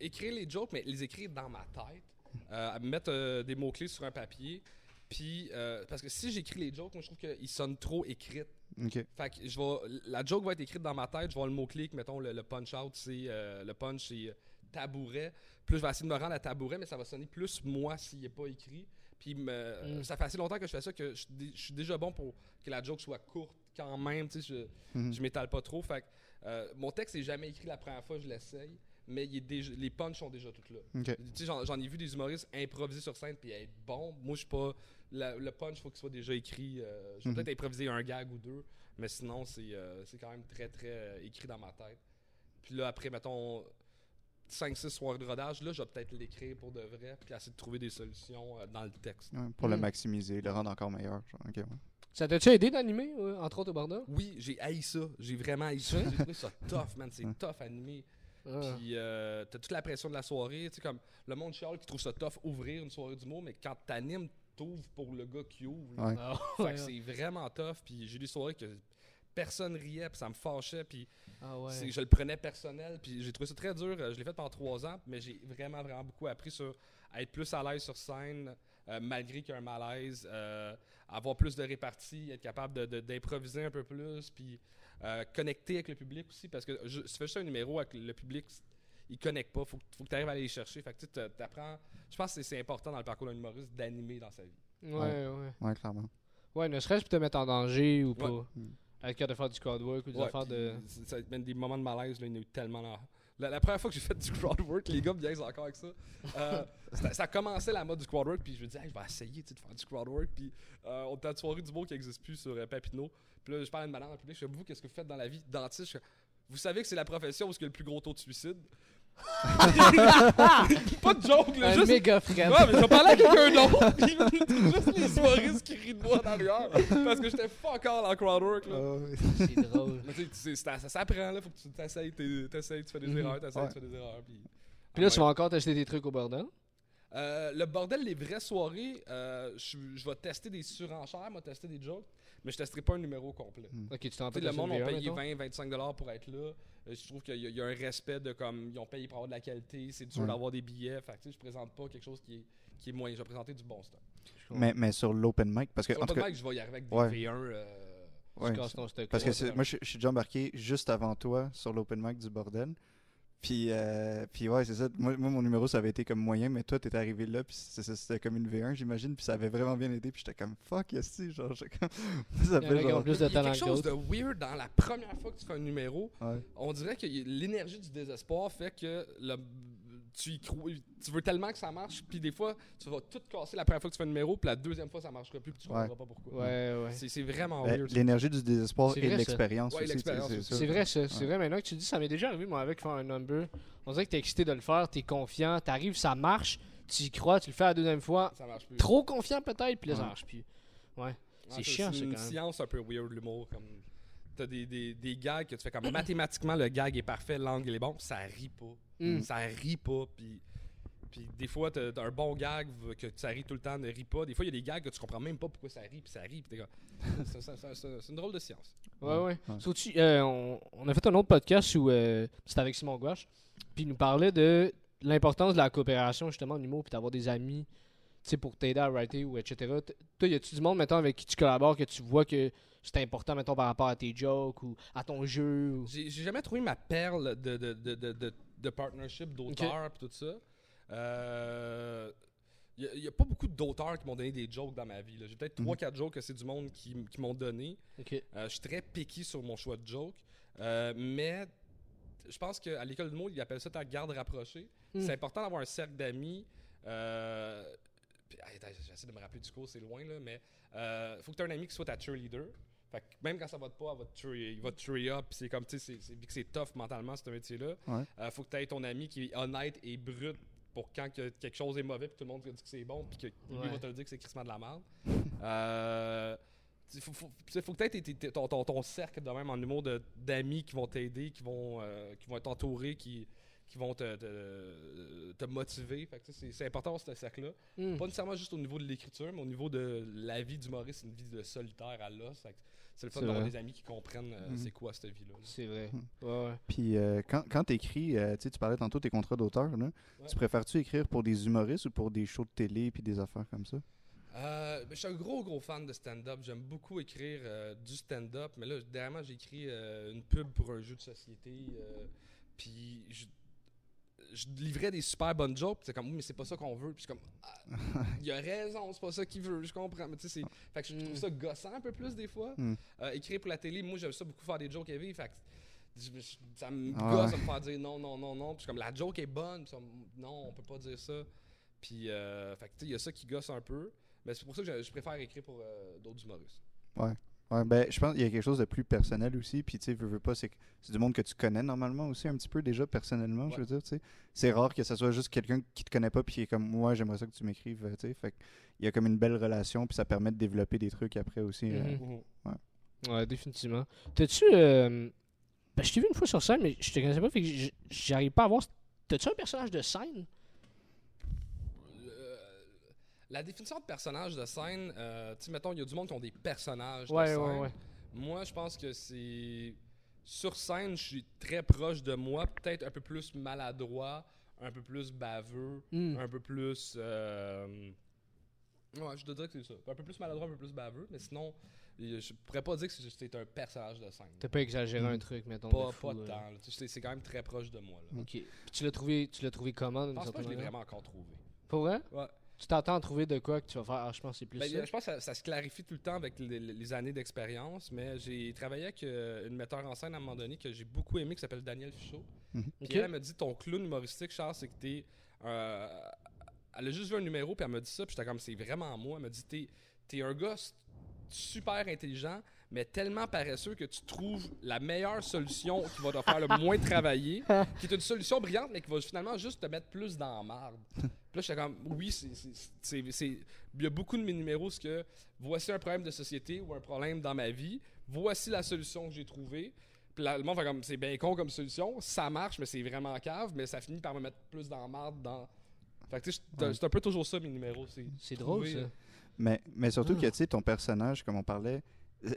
écrire les jokes, mais les écrire dans ma tête. Mettre des mots-clés sur un papier. Puis, euh, parce que si j'écris les jokes, moi, je trouve qu'ils sonnent trop écrites. Ok. Fait que je vais, la joke va être écrite dans ma tête. Je vais avoir le mot-clé, que, mettons, le, le punch-out, c'est euh, le punch, c'est euh, tabouret. Là, je vais essayer de me rendre à tabouret, mais ça va sonner plus moi s'il n'est pas écrit. Puis me- Mm. ça fait assez longtemps que je fais ça que je, suis dé- je suis déjà bon pour que la joke soit courte quand même. Tu sais, je, Mhm. je m'étale pas trop. Fait que, euh, mon texte n'est jamais écrit la première fois, je l'essaye. mais il est déjà, les punchs sont déjà toutes là. Ok. Tu sais, j'en, j'en ai vu des humoristes improviser sur scène puis être bon. Moi, je suis pas. La- le punch, il faut qu'il soit déjà écrit. euh, je vais Mhm. peut-être improviser un gag ou deux, mais sinon, c'est, euh, c'est quand même très, très euh, écrit dans ma tête. Puis là, après, mettons, 5-6 soirées de rodage, là, je vais peut-être l'écrire pour de vrai, puis essayer de trouver des solutions euh, dans le texte. Ouais, pour le Mm. maximiser, le rendre encore meilleur. genre, ok, ouais. Ça t'a-tu aidé d'animer, euh, entre autres au bordel? Oui, j'ai haï ça. J'ai vraiment haï ça. J'ai trouvé ça tough, man. C'est tough à animer. Ah. Puis euh, t'as toute la pression de la soirée. Tu sais, comme le monde chiale qui trouve ça tough ouvrir une soirée d'humour, mais quand t'animes, t'ouvres pour le gars qui ouvre. Ouais. Ah, <laughs> ouais, c'est vraiment tough. Puis j'ai des soirées que personne riait, puis ça me fâchait. Puis Ah ouais. je le prenais personnel. Puis j'ai trouvé ça très dur. Euh, Je l'ai fait pendant trois ans, mais j'ai vraiment, vraiment beaucoup appris sur être plus à l'aise sur scène, euh, malgré qu'il y a un malaise, euh, avoir plus de répartie, être capable de- de- d'improviser un peu plus, puis euh, connecter avec le public aussi. Parce que je, si tu fais juste un numéro avec le public, il connecte pas. Faut, que- faut que tu arrives à aller les chercher. Fait que tu sais, t'apprends. Je pense que c'est- important dans le parcours d'un humoriste d'animer dans sa vie. Ouais, ouais. Ouais, clairement. Ouais, ne serait-ce pour te mettre en danger ou pas. Ouais. Mm. Être capable de faire du crowd work ou des Ouais, affaires de. ça- même des moments de malaise, là, il y en a eu tellement. Là. La, la première fois que j'ai fait du crowd work, les gars me niaisent encore avec ça. Euh, <laughs> ça, ça a commencé la mode du crowd work, puis je me disais, Hey, je vais essayer de faire du crowd work. Puis euh, on était à une soirée du beau qui n'existe plus sur euh, Papineau. Puis là, je parlais de madame le public, je fais, vous, qu'est-ce que vous faites dans la vie? Dentiste, je vous savez que c'est la profession où il y a le plus gros taux de suicide? <laughs> pas de joke, là, Un juste. méga frère. Ouais, mais je parler à quelqu'un d'autre, <laughs> juste les humoristes qui rient de moi dans l'arrière. Parce que j'étais fuck all en crowd work, là. C'est drôle. Mais tu sais, ça s'apprend, là. Faut que tu t'essayes, t'es- t'essayes, tu fais des Mhm. erreurs, t'essayes, Ouais. tu fais des erreurs. Puis, Puis là, Ah tu vas encore tester des trucs au bordel? Euh, le bordel, les vraies soirées, euh, je je vais tester des surenchères, moi, tester des jokes, mais je testerai pas un numéro complet. Ok, tu t'en Tu sais, fais le monde a payé 20-25$ dollars pour être là. Euh, je trouve qu'il y, a- il y a un respect de comme ils ont payé pour avoir de la qualité, c'est dur d'avoir des billets. Fait que, tu sais, je présente pas quelque chose qui est, qui est moyen. Je vais présenter du bon stock. Mais, mais sur l'open mic, parce que, Sur en tout le cas, mec, je vais y arriver avec des Ouais. V1. euh, ouais, parce que moi, je, je suis déjà embarqué juste avant toi sur l'open mic du bordel. Puis, euh, puis ouais, c'est ça. Moi, moi, mon numéro, ça avait été comme moyen, mais toi, t'étais arrivé là, puis c'était comme une V1, j'imagine, puis ça avait vraiment bien été, puis j'étais comme fuck, yes, genre, j'étais comme. <laughs> ça Il fait genre. plus Il de y a quelque que chose de weird dans la première fois que tu fais un numéro. Ouais. On dirait que l'énergie du désespoir fait que le, tu y crois, tu veux tellement que ça marche, puis des fois, tu vas tout casser la première fois que tu fais un numéro, puis la deuxième fois, ça marchera plus, puis tu Ouais. comprendras pas pourquoi. Ouais, ouais. C'est c'est vraiment Ben, weird. L'énergie du désespoir C'est et l'expérience Ouais, aussi. C'est vrai, ça. C'est Ouais. vrai. Maintenant que tu dis, ça m'est déjà arrivé, moi, avec faire un number. On dirait que t'es excité de le faire, t'es confiant, t'arrives, ça marche, tu y crois, tu le fais la deuxième fois. Ça marche plus. Trop confiant peut-être, puis là, ça Ouais. marche plus. Ouais. Ouais, C'est chiant, C'est ça, une quand même. science un peu weird, l'humour. Comme... T'as des, des, des gags que tu fais comme mathématiquement, le gag est parfait, l'angle est bon, ça rit pas. Mm. Ça rit pas, puis. Puis des fois, t'as t'as un bon gag que ça rit tout le temps, ne rit pas. Des fois, il y a des gags que tu comprends même pas pourquoi ça rit, puis ça rit, puis t'es comme. C'est- c'est- c'est- C'est c'est une drôle de science. Ouais, ouais. Euh, on, on a fait un autre podcast où euh, c'était avec Simon Gouache, puis il nous parlait de l'importance de la coopération justement en humour, puis d'avoir des amis, tu sais, pour t'aider à writer ou etc. Toi, y a-tu du monde, mettons, avec qui tu collabores, que tu vois que c'est important, mettons, par rapport à tes jokes ou à ton jeu ou... J'ai j'ai jamais trouvé ma perle de, de, de, de, de, partnership d'auteurs et tout ça. Euh. Il n'y a, pas beaucoup d'auteurs qui m'ont donné des jokes dans ma vie. J'ai peut-être Mhm. 3-4 jokes que c'est du monde qui, m'ont donné. Euh, je suis très picky sur mon choix de joke. Euh, mais je pense qu'à l'école de mots, ils appellent ça ta garde rapprochée. Mm. C'est important d'avoir un cercle d'amis. Euh, J'essaie de me rappeler du cours, c'est loin, là, mais il faut que tu aies un ami qui soit ta cheerleader. Fait que même quand ça va pas, elle va te cheer- il va te cheer up. C'est comme, tu sais, vu que c'est tough mentalement, ce métier-là. Ouais. Euh, faut que tu aies ton ami qui est honnête et brut pour quand que quelque chose est mauvais, puis tout le monde te dit que c'est bon, puis que lui Ouais. va te le dire que c'est crissement de la merde. <laughs> euh, il faut, que tu aies ton, ton, ton cercle de même en humour de- d'amis qui vont t'aider, qui vont euh, qui vont t'entourer, qui, qui vont te, te, te motiver. Fait que, c'est c'est important ce cercle-là. Hmm. Pas nécessairement juste au niveau de l'écriture, mais au niveau de la vie d'humoriste, c'est une vie de solitaire à l'os. C'est le fun d'avoir des amis qui comprennent euh, Mhm. c'est quoi cette vie-là. là. C'est vrai. Hmm. Ouais, ouais. Puis euh, quand, quand tu écris, tu parlais tantôt de tes contrats d'auteur, là, Ouais. tu préfères-tu écrire pour des humoristes ou pour des shows de télé puis des affaires comme ça? Euh, ben, je suis un gros, gros fan de stand-up. J'aime beaucoup écrire euh, du stand-up. Mais là, dernièrement, j'ai écrit euh, une pub pour un jeu de société. euh, puis je, livrais des super bonnes jokes. C'est comme, oui, mais c'est pas ça qu'on veut. Puis comme, Ah, <laughs> il a raison, c'est pas ça qu'il veut. Je comprends. Mais tu sais, fait que je trouve Mm. ça gossant un peu plus des fois. Mm. Euh, écrire pour la télé, moi, j'aime ça beaucoup faire des jokes heavy. Fait que je me- je- ça me Ah gosse ouais. de me faire dire non, non, non, non. Puis comme la joke est bonne, puis non, on peut pas dire ça. Puis, euh, fait que, tu sais, il y a ça qui gosse un peu. Mais c'est pour ça que je, je préfère écrire pour euh, d'autres humoristes. Ouais, ben, je pense qu'il y a quelque chose de plus personnel aussi. Puis, tu sais, veux, veux pas, c'est que c'est du monde que tu connais normalement aussi un petit peu déjà personnellement, je Ouais. veux dire, tu sais. C'est rare que ça soit juste quelqu'un qui te connaît pas puis qui est comme, moi, j'aimerais ça que tu m'écrives, euh, tu sais. Fait il y a comme une belle relation puis ça permet de développer des trucs après aussi. euh. Mhm. Ouais, définitivement. T'as-tu. euh, ben, je t'ai vu une fois sur scène, mais je te connaissais pas, fait que j'arrive pas à voir. T'as-tu un personnage de scène? La définition de personnage de scène, euh, tu sais, mettons, il y a du monde qui ont des personnages Ouais, de scène. ouais, ouais. Moi, je pense que c'est. Sur scène, je suis très proche de moi, peut-être un peu plus maladroit, un peu plus baveux, Hmm. un peu plus. euh, Ouais, je te dirais que c'est ça. Un peu plus maladroit, un peu plus baveux, mais sinon, je pourrais pas dire que c'est- c'est un personnage de scène. T'as pas exagéré Mm. un truc, mettons. Pas, de fou, pas de euh. temps. C'est quand même très proche de moi. Là. Ok. Puis tu l'as trouvé, tu l'as trouvé comment Je pense pas que je l'ai vraiment encore trouvé. Pour vrai? Ouais. Tu t'attends à trouver de quoi que tu vas faire Ah, je pense que c'est plus Ben, ça. je pense que ça, ça se clarifie tout le temps avec les, les années d'expérience, mais j'ai travaillé avec euh, une metteur en scène à un moment donné que j'ai beaucoup aimé qui s'appelle Daniel Fichot. Puis Ok. elle, m'a dit ton clown humoristique, Charles, c'est que t'es. euh, elle a juste vu un numéro, puis elle m'a dit ça, puis j'étais comme c'est vraiment moi. Elle m'a dit t'es, t'es un gars super intelligent, mais tellement paresseux que tu trouves la meilleure solution qui va te faire le moins <laughs> travailler, qui est une solution brillante, mais qui va finalement juste te mettre plus dans la marde. Puis là, j'étais comme, oui, c'est, il y a beaucoup de mes numéros, c'est que voici un problème de société ou un problème dans ma vie, voici la solution que j'ai trouvée. Puis là, le monde fait comme, c'est bien con comme solution, ça marche, mais c'est vraiment cave, mais ça finit par me mettre plus dans la marde. Dans... Fait que tu sais, c'est Ouais. c'est un peu toujours ça, mes numéros. C'est, C'est drôle ça. euh, Mais, mais surtout Ah. que, tu sais, ton personnage, comme on parlait, euh,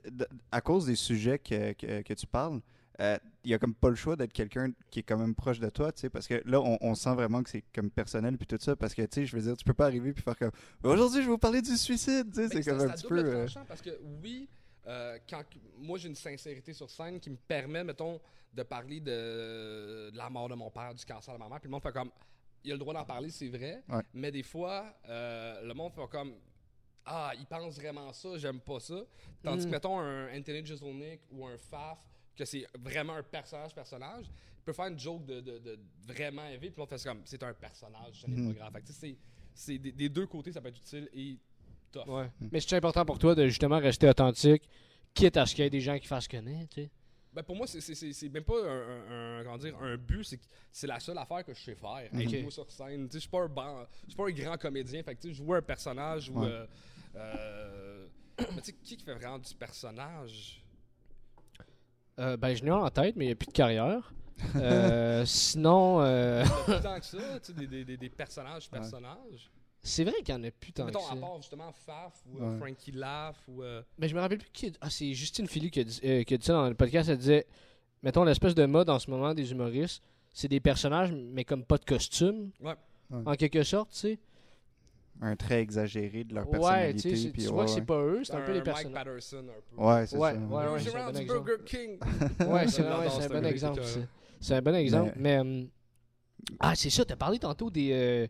à cause des sujets que, que, que tu parles, euh, il y a comme pas le choix d'être quelqu'un qui est quand même proche de toi, tu sais, parce que là, on, on sent vraiment que c'est comme personnel puis tout ça, parce que, tu sais, je veux dire, tu peux pas arriver puis faire comme, aujourd'hui, je vais vous parler du suicide, tu sais, c'est comme un petit peu... euh, parce que oui, euh, quand moi j'ai une sincérité sur scène qui me permet, mettons, de parler de, de la mort de mon père, du cancer de ma mère, puis le monde fait comme, il a le droit d'en parler, c'est vrai, Ouais. mais des fois, euh, le monde fait comme, ah, il pense vraiment ça, j'aime pas ça. Tandis Mm. que, mettons, un Anthony Jeselnik ou un Faf, que c'est vraiment un personnage-personnage, il peut faire une joke de, de- de vraiment élevé, puis monde fait comme, c'est un personnage, ce n'est Mhm. pas grave. Fait que, tu sais, c'est c'est des, des deux côtés, ça peut être utile et tough. Ouais. Mais c'est important pour toi de justement rester authentique, quitte à ce qu'il y ait des gens qui fassent connaître, tu sais. Ben pour moi, c'est- c'est c'est- c'est même pas un, un- un- comment dire, un but, c'est que c'est la seule affaire que je sais faire. Ok. Être sur scène. Tu sais, Je suis pas un ban- je suis pas un grand comédien. Fait que tu sais, jouer un personnage ou. Ouais. euh, euh, <coughs> mais tu sais, qui qui fait vraiment du personnage? Euh, ben, je n'ai un en tête, mais il n'y a plus de carrière. Euh, <laughs> sinon, euh, Pas tant que ça, tu sais, des, des, des, des personnages, personnages. c'est vrai qu'il n'y en a plus tant que Mettons, ça. à part justement Faf ou euh, Ouais. Frankie Laugh ou. euh, Mais je me rappelle plus qui. Ah, c'est Justine Philly qui a, dit, qui a dit ça dans le podcast. Elle disait Mettons, l'espèce de mode en ce moment des humoristes, c'est des personnages, mais comme pas de costume, Ouais. en quelque sorte, tu sais. Un trait exagéré de leur Ouais, tu personnalité. sais, tu ouais, vois que c'est pas eux, c'est un, peu les Mike personnages. Patterson un peu. Ouais, c'est Ouais, ça. ouais, c'est un bon exemple. Burger King? Ouais, c'est un bon exemple. c'est un bon exemple. Mais. euh, ah, c'est ça, t'as parlé tantôt des, euh,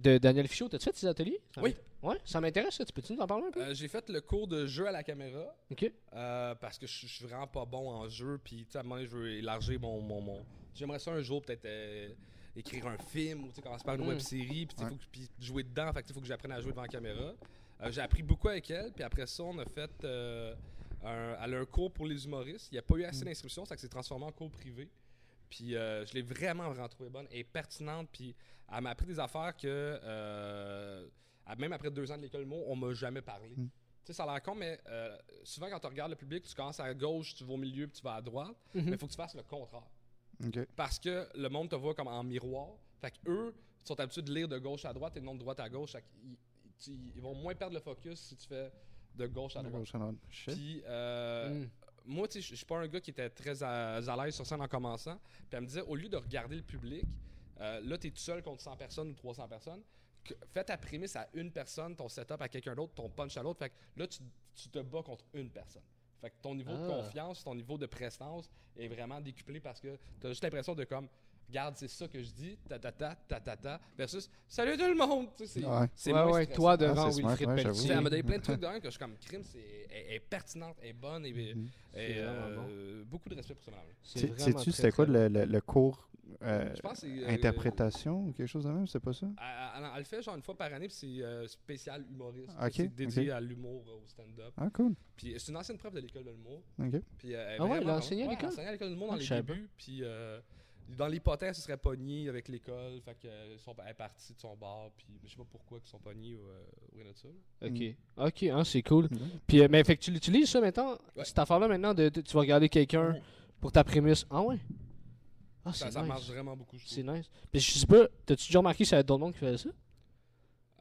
de Daniel Fichot. T'as-tu fait tes ateliers? Ça Oui. Ouais, ça m'intéresse, ça. Tu peux-tu nous en parler un peu? Euh, J'ai fait le cours de jeu à la caméra. Ok. Euh, parce que je je suis vraiment pas bon en jeu. Puis, tu sais, à un moment donné, je veux élargir mon. mon, mon- J'aimerais ça un jour, peut-être, euh, écrire un film ou, commencer par une Mm. web série. Puis, faut que- puis jouer dedans. Fait que, faut que j'apprenne à jouer devant la caméra. Euh, J'ai appris beaucoup avec elle. Puis après ça, on a fait. euh, un, elle a un cours pour les humoristes. Il n'y a pas eu assez d'inscriptions. Ça que c'est transformé en cours privé. Puis euh, je l'ai vraiment, vraiment trouvé bonne et pertinente. Puis elle m'a appris des affaires que, même après deux ans de l'école mot, on m'a jamais parlé. Mm. Tu sais, ça a l'air con, mais souvent quand tu regardes le public, tu commences à gauche, tu vas au milieu, puis tu vas à droite. Mais il faut que tu fasses le contraire. Parce que le monde te voit comme en miroir. Fait que eux sont habitués de lire de gauche à droite et non de droite à gauche. Fait qu'ils- ils, ils vont moins perdre le focus si tu fais de gauche à droite. Puis, euh, Mm. moi, tu sais, je je suis pas un gars qui était très à, à l'aise sur scène en commençant. Puis elle me disait, au lieu de regarder le public, euh, là, tu es tout seul contre 100 personnes ou 300 personnes. que- fais ta prémisse à une personne, ton setup à quelqu'un d'autre, ton punch à l'autre. Fait que là, tu, tu te bats contre une personne. Fait que ton niveau de Ah. confiance, ton niveau de prestance est vraiment décuplé parce que tu as juste l'impression de comme garde, c'est ça que je dis, ta ta ta ta ta ta, versus salut tout le monde. Tu sais, c'est Ouais. Ouais, moins ouais, toi Ah, devant c'est Wilfrid smart, ouais, Pelletier. Elle m'a donné plein de trucs de même que je suis comme crime, c'est elle- elle est pertinente, elle est bonne et, euh, beaucoup de respect pour ce madame. Sais-tu, c'était quoi le, le- le cours euh, Je pense que c'est, euh, interprétation ou quelque chose de même, c'est pas ça? Elle, elle- elle le fait genre une fois par année, puis c'est euh, spécial humoriste. Ok, c'est dédié à l'humour, euh, au stand-up. Ah, cool. Puis c'est une ancienne prof de l'école de l'humour. Ok. Puis, euh, Ah ouais, elle a enseigné à l'école? Elle enseignait à l'école de l'humour Ah, dans je les débuts. Puis euh, dans l'hypothèse, ce serait pogné avec l'école. Fait que euh, sont- elle est partie de son bar. Puis je sais pas pourquoi ils sont pognés ou euh, ou rien de ça. Ok, ok, hein, c'est cool. Mhm. Puis, euh, mais fait que tu l'utilises ça maintenant, Ouais. cette affaire-là maintenant, de, de- tu vas regarder quelqu'un pour ta prémisse. Ah ouais? Ah, Ça, c'est ça nice. marche vraiment beaucoup, je C'est nice. Puis je sais pas, t'as-tu déjà remarqué si y avait d'autres monde qui faisait ça?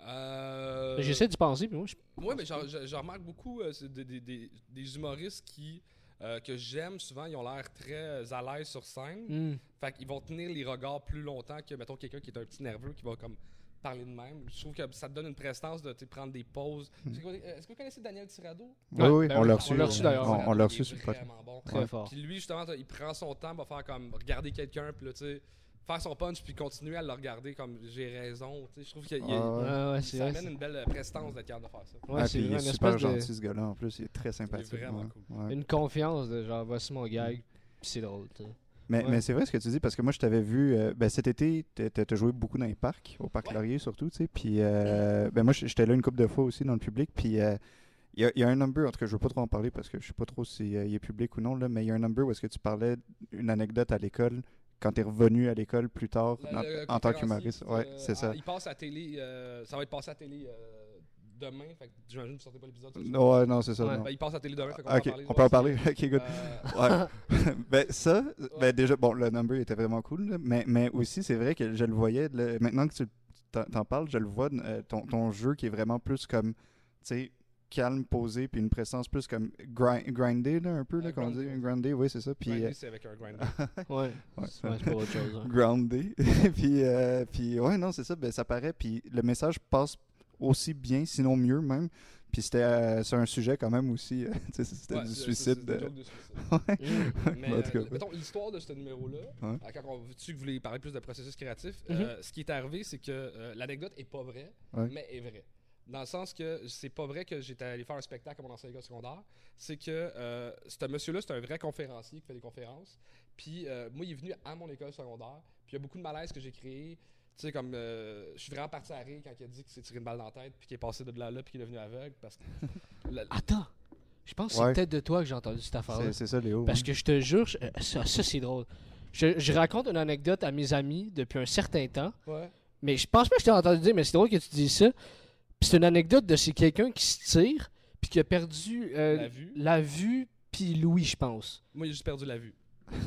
Euh, J'essaie d'y penser, puis moi, je... Ouais, mais j'en- remarque beaucoup euh, c'est des, des- des- des humoristes qui, euh, que j'aime souvent, ils ont l'air très euh, à l'aise sur scène. Hmm. Fait qu'ils vont tenir les regards plus longtemps que, mettons, quelqu'un qui est un petit nerveux qui va comme parler de même. Je trouve que ça te donne une prestance de prendre des pauses. Quoi, euh, Est-ce que vous connaissez Daniel Tirado? Oui, Ouais, oui, ben on l'a on reçu. l'a reçu, d'ailleurs. On, on l'a Il reçu est sur le podcast. vraiment bon. Très fort. Puis lui, justement, il prend son temps pour faire comme regarder quelqu'un, puis là, tu sais, faire son punch, puis continuer à le regarder comme j'ai raison. Tu sais, je trouve qu'il y a- il y a- Ah, ouais. Ça amène une belle prestance d'être capable de faire ça. Ouais, Ah, c'est puis il vraiment est une super espèce de- gentil ce gars-là en plus, il est très sympathique. vraiment ouais. cool. Ouais. Une confiance de genre, voici mon gag, puis c'est drôle, tu. Mais, Ouais. mais c'est vrai ce que tu dis parce que moi je t'avais vu euh, ben, cet été, t'as t'as joué beaucoup dans les parcs, au parc Ouais. Laurier surtout, tu sais. Puis euh, ben moi j'étais là une couple de fois aussi dans le public. Puis euh, il y, a, il y a un number, en tout cas je veux pas trop en parler parce que je sais pas trop si euh, il est public ou non là, mais il y a un number où est-ce que tu parlais une anecdote à l'école quand t'es revenu à l'école plus tard Le- dans- le en tant qu'humoriste. Ouais, euh, c'est ah, ça. Il passe à télé, euh, ça va être passé à télé euh, demain. Fait que j'imagine que vous sortez pas l'épisode. Non, ouais, non, c'est ça. Ouais. non. Ben, il passe à télé demain. Fait qu'on Ok, peut en parler. on peut en parler. <laughs> ok, good. Euh, Ouais. <laughs> <laughs> ben ça, ben déjà, bon, le number était vraiment cool, là, mais, mais aussi, c'est vrai que je le voyais, là, maintenant que tu t'en parles, je le vois, euh, ton, ton jeu qui est vraiment plus comme, tu sais, calme, posé, puis une présence plus comme grind, grindé, là, un peu, là, Ouais, comme on dit, grindé, oui, c'est ça, puis euh, c'est avec un <laughs> grinder. Ouais, Ouais. c'est pas autre chose. hein. groundé, <laughs> puis, euh, puis ouais, non, c'est ça, ben ça paraît, puis le message passe aussi bien, sinon mieux même, puis c'était euh, sur un sujet quand même aussi, euh, <laughs> tu sais, c'était Ouais, du suicide. une de- suicide. Ouais. Mais En tout cas, euh, mettons, l'histoire de ce numéro-là, Ouais. quand on tu que vous voulez parler plus de processus créatif, Mhm. euh, ce qui est arrivé, c'est que euh, l'anecdote est pas vraie, Ouais. mais est vraie. Dans le sens que c'est pas vrai que j'étais allé faire un spectacle à mon ancienne école secondaire. C'est que euh, ce monsieur-là, c'est un vrai conférencier qui fait des conférences. Puis euh, moi, il est venu à mon école secondaire. Puis il y a beaucoup de malaise que j'ai créé. Tu sais, comme euh, je suis vraiment parti à rire quand il a dit qu'il s'est tiré une balle dans la tête, puis qu'il est passé de là là, puis qu'il est devenu aveugle. Parce que. <laughs> la- Attends, je pense que Ouais. c'est peut-être de toi que j'ai entendu cette affaire-là. C'est c'est ça, Léo. Parce que je te jure, je- euh, ça, ça, c'est drôle. Je, je raconte une anecdote à mes amis depuis un certain temps, Ouais. mais je pense pas que je t'ai entendu dire, mais c'est drôle que tu dises ça. Puis c'est une anecdote de c'est quelqu'un qui se tire, puis qui a perdu euh, La vue. la vue, puis Louis, je pense. Moi, j'ai juste perdu la vue.